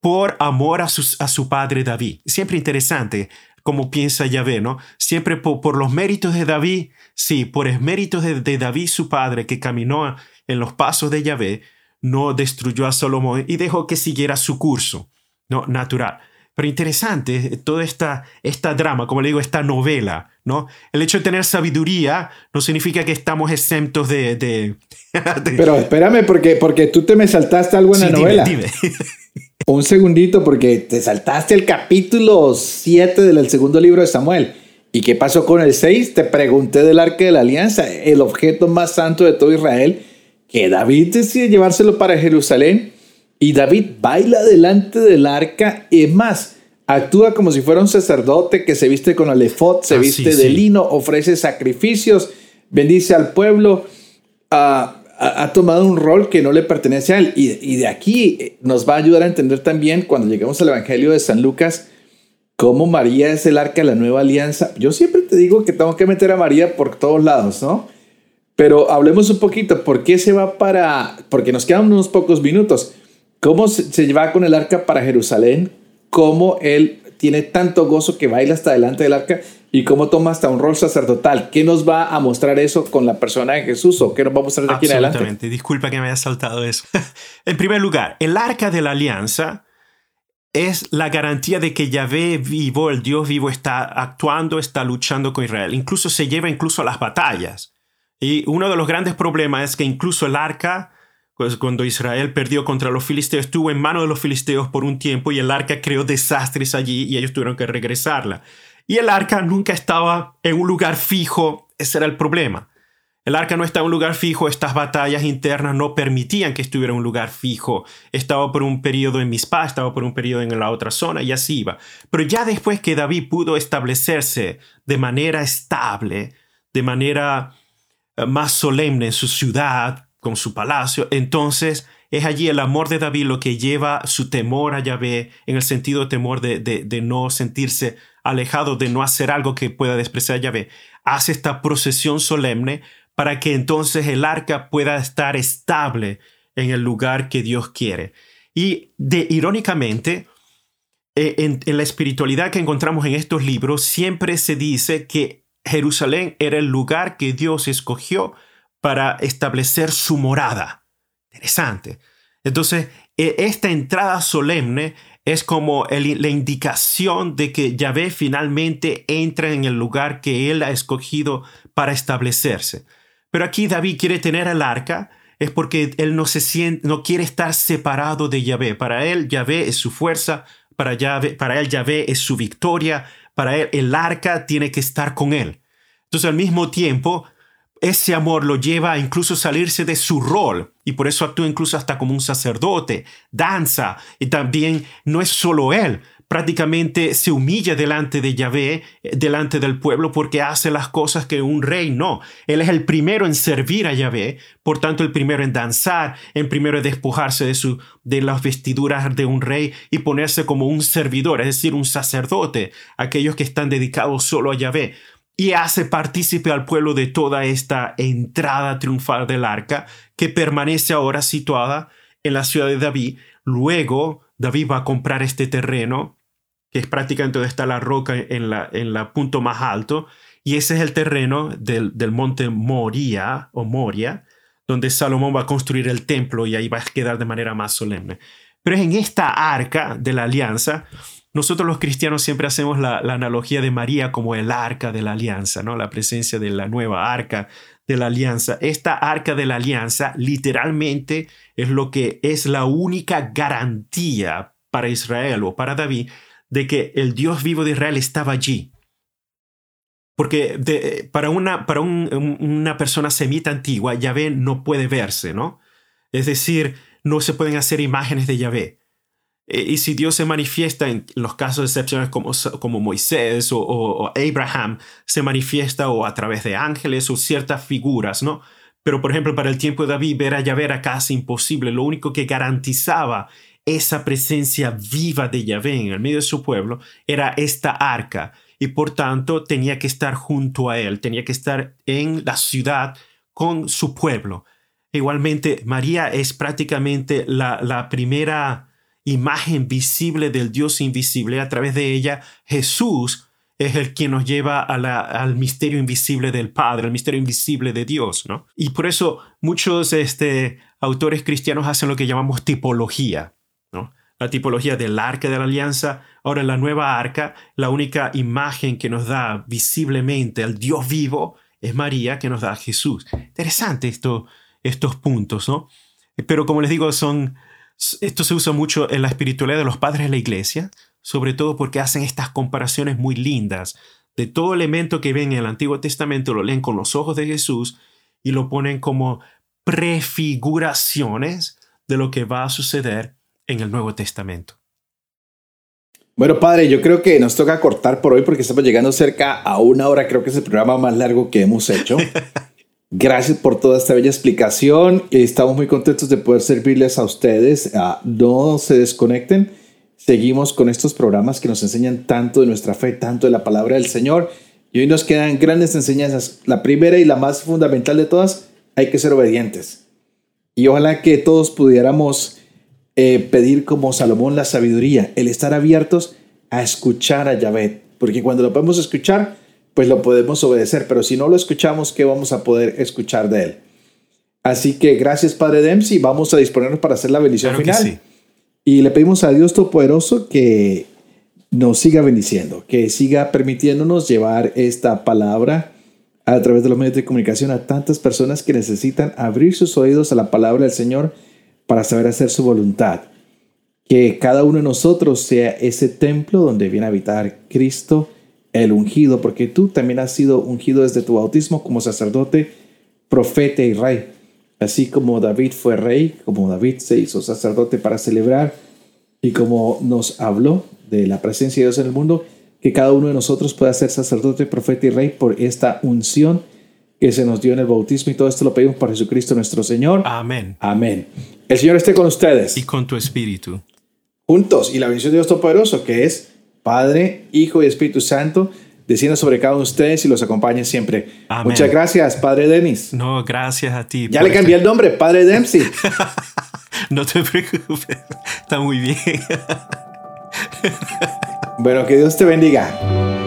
por amor a, a su padre David. Siempre interesante como piensa Yahvé, ¿no? Siempre por, los méritos de David, sí, por los méritos de, David, su padre, que caminó en los pasos de Yahvé, no destruyó a Salomón y dejó que siguiera su curso, ¿no? Natural. Pero interesante eh, toda esta, esta drama, como le digo, esta novela, ¿no? El hecho de tener sabiduría no significa que estamos exentos de... Pero espérame, porque, porque tú te me saltaste algo en la novela. Dime. Un segundito, porque te saltaste el capítulo 7 del segundo libro de Samuel. ¿Y qué pasó con el 6? Te pregunté del arca de la alianza, el objeto más santo de todo Israel, que David decide llevárselo para Jerusalén. Y David baila delante del arca. Y es más, actúa como si fuera un sacerdote que se viste con el efod, se ah, viste de lino, ofrece sacrificios, bendice al pueblo. Uh, ha, tomado un rol que no le pertenece a él. Y, de aquí eh, nos va a ayudar a entender también cuando lleguemos al Evangelio de San Lucas, cómo María es el arca de la nueva alianza. Yo siempre te digo que tengo que meter a María por todos lados, ¿no? Pero hablemos un poquito, ¿por qué se va para, porque nos quedan unos pocos minutos, cómo se, se va con el arca para Jerusalén, cómo él tiene tanto gozo que baila hasta delante del arca y cómo toma hasta un rol sacerdotal. ¿Qué nos va a mostrar eso con la persona de Jesús o qué nos va a mostrar de aquí adelante? Absolutamente, disculpa que me haya saltado eso. en primer lugar, el arca de la alianza es la garantía de que Yahvé vivo, el Dios vivo, está actuando, está luchando con Israel. Incluso se lleva incluso a las batallas. Y uno de los grandes problemas es que incluso el arca, pues cuando Israel perdió contra los filisteos, estuvo en manos de los filisteos por un tiempo y el arca creó desastres allí y ellos tuvieron que regresarla. Y el arca nunca estaba en un lugar fijo, ese era el problema. El arca no estaba en un lugar fijo, estas batallas internas no permitían que estuviera en un lugar fijo. Estaba por un periodo en Mispa, estaba por un periodo en la otra zona y así iba. Pero ya después que David pudo establecerse de manera estable, de manera eh, más solemne en su ciudad, con su palacio, entonces es allí el amor de David lo que lleva su temor a Yahvé, en el sentido de temor de, de no sentirse alejado de no hacer algo que pueda despreciar a Yahvé, hace esta procesión solemne para que entonces el arca pueda estar estable en el lugar que Dios quiere. Y de, irónicamente, eh, en, en, la espiritualidad que encontramos en estos libros, siempre se dice que Jerusalén era el lugar que Dios escogió para establecer su morada. Interesante. Entonces, e, esta entrada solemne es como la indicación de que Yahvé finalmente entra en el lugar que él ha escogido para establecerse. Pero aquí David quiere tener el arca, es porque él no se siente, no quiere estar separado de Yahvé. Para él Yahvé es su fuerza, para, para él Yahvé es su victoria, para él el arca tiene que estar con él. Entonces al mismo tiempo ese amor lo lleva a incluso salirse de su rol y por eso actúa incluso hasta como un sacerdote, danza y también no es solo él, prácticamente se humilla delante de Yahvé, eh, delante del pueblo, porque hace las cosas que un rey no. Él es el primero en servir a Yahvé, por tanto el primero en danzar, el primero en despojarse de, su, de las vestiduras de un rey y ponerse como un servidor, es decir, un sacerdote, aquellos que están dedicados solo a Yahvé. Y hace partícipe al pueblo de toda esta entrada triunfal del arca, que permanece ahora situada en la ciudad de David. Luego, David va a comprar este terreno, que es prácticamente donde está la roca en la, en la punto más alto, y ese es el terreno del, del monte Moria o Moria, donde Salomón va a construir el templo y ahí va a quedar de manera más solemne. Pero es en esta arca de la alianza, nosotros los cristianos siempre hacemos la, analogía de María como el arca de la alianza, ¿no? La presencia de la nueva arca de la alianza. Esta arca de la alianza literalmente es lo que es la única garantía para Israel o para David de que el Dios vivo de Israel estaba allí. Porque para, una, para una persona semita antigua, Yahvé no puede verse, ¿no? Es decir, no se pueden hacer imágenes de Yahvé. E, y si Dios se manifiesta en los casos excepcionales como, como Moisés o, o, Abraham, se manifiesta o a través de ángeles o ciertas figuras, ¿no? Pero por ejemplo, para el tiempo de David, ver a Yahvé era casi imposible. Lo único que garantizaba esa presencia viva de Yahvé en el medio de su pueblo era esta arca. Y por tanto tenía que estar junto a él, tenía que estar en la ciudad con su pueblo. Igualmente, María es prácticamente la, la primera imagen visible del Dios invisible. A través de ella, Jesús es el quien nos lleva al misterio invisible del Padre, al misterio invisible de Dios, ¿no? Y por eso muchos este, autores cristianos hacen lo que llamamos tipología, ¿no? La tipología del arca de la alianza. Ahora, en la nueva arca, la única imagen que nos da visiblemente al Dios vivo es María, que nos da a Jesús. Interesante esto, estos puntos, ¿no? Pero como les digo, son esto se usa mucho en la espiritualidad de los padres de la iglesia, sobre todo porque hacen estas comparaciones muy lindas de todo elemento que ven en el Antiguo Testamento, lo leen con los ojos de Jesús y lo ponen como prefiguraciones de lo que va a suceder en el Nuevo Testamento. Bueno, padre, yo creo que nos toca cortar por hoy porque estamos llegando cerca a una hora. Creo que es el programa más largo que hemos hecho. Gracias por toda esta bella explicación. Estamos muy contentos de poder servirles a ustedes. Ah, no se desconecten. Seguimos con estos programas que nos enseñan tanto de nuestra fe, tanto de la palabra del Señor. Y hoy nos quedan grandes enseñanzas. La primera y la más fundamental de todas, hay que ser obedientes. Y ojalá que todos pudiéramos eh, pedir como Salomón la sabiduría, el estar abiertos a escuchar a Yahvé. Porque cuando lo podemos escuchar, pues lo podemos obedecer, pero si no lo escuchamos, ¿qué vamos a poder escuchar de él? Así que gracias, Padre Dempsey. Vamos a disponernos para hacer la bendición final. Y le pedimos a Dios Todopoderoso que nos siga bendiciendo, que siga permitiéndonos llevar esta palabra a través de los medios de comunicación a tantas personas que necesitan abrir sus oídos a la palabra del Señor para saber hacer su voluntad. Que cada uno de nosotros sea ese templo donde viene a habitar Cristo el ungido, porque tú también has sido ungido desde tu bautismo como sacerdote, profeta y rey. Así como David fue rey, como David se hizo sacerdote para celebrar y como nos habló de la presencia de Dios en el mundo, que cada uno de nosotros pueda ser sacerdote, profeta y rey por esta unción que se nos dio en el bautismo y todo esto lo pedimos por Jesucristo nuestro Señor. Amén. Amén. El Señor esté con ustedes. Y con tu espíritu. Juntos. Y la bendición de Dios Todopoderoso, que es Padre, Hijo y Espíritu Santo, descienda sobre cada uno de ustedes y los acompañe siempre. Muchas gracias, Padre Denis. No, gracias a ti. Ya le cambié el nombre, Padre Dempsey. no te preocupes, está muy bien. bueno, que Dios te bendiga.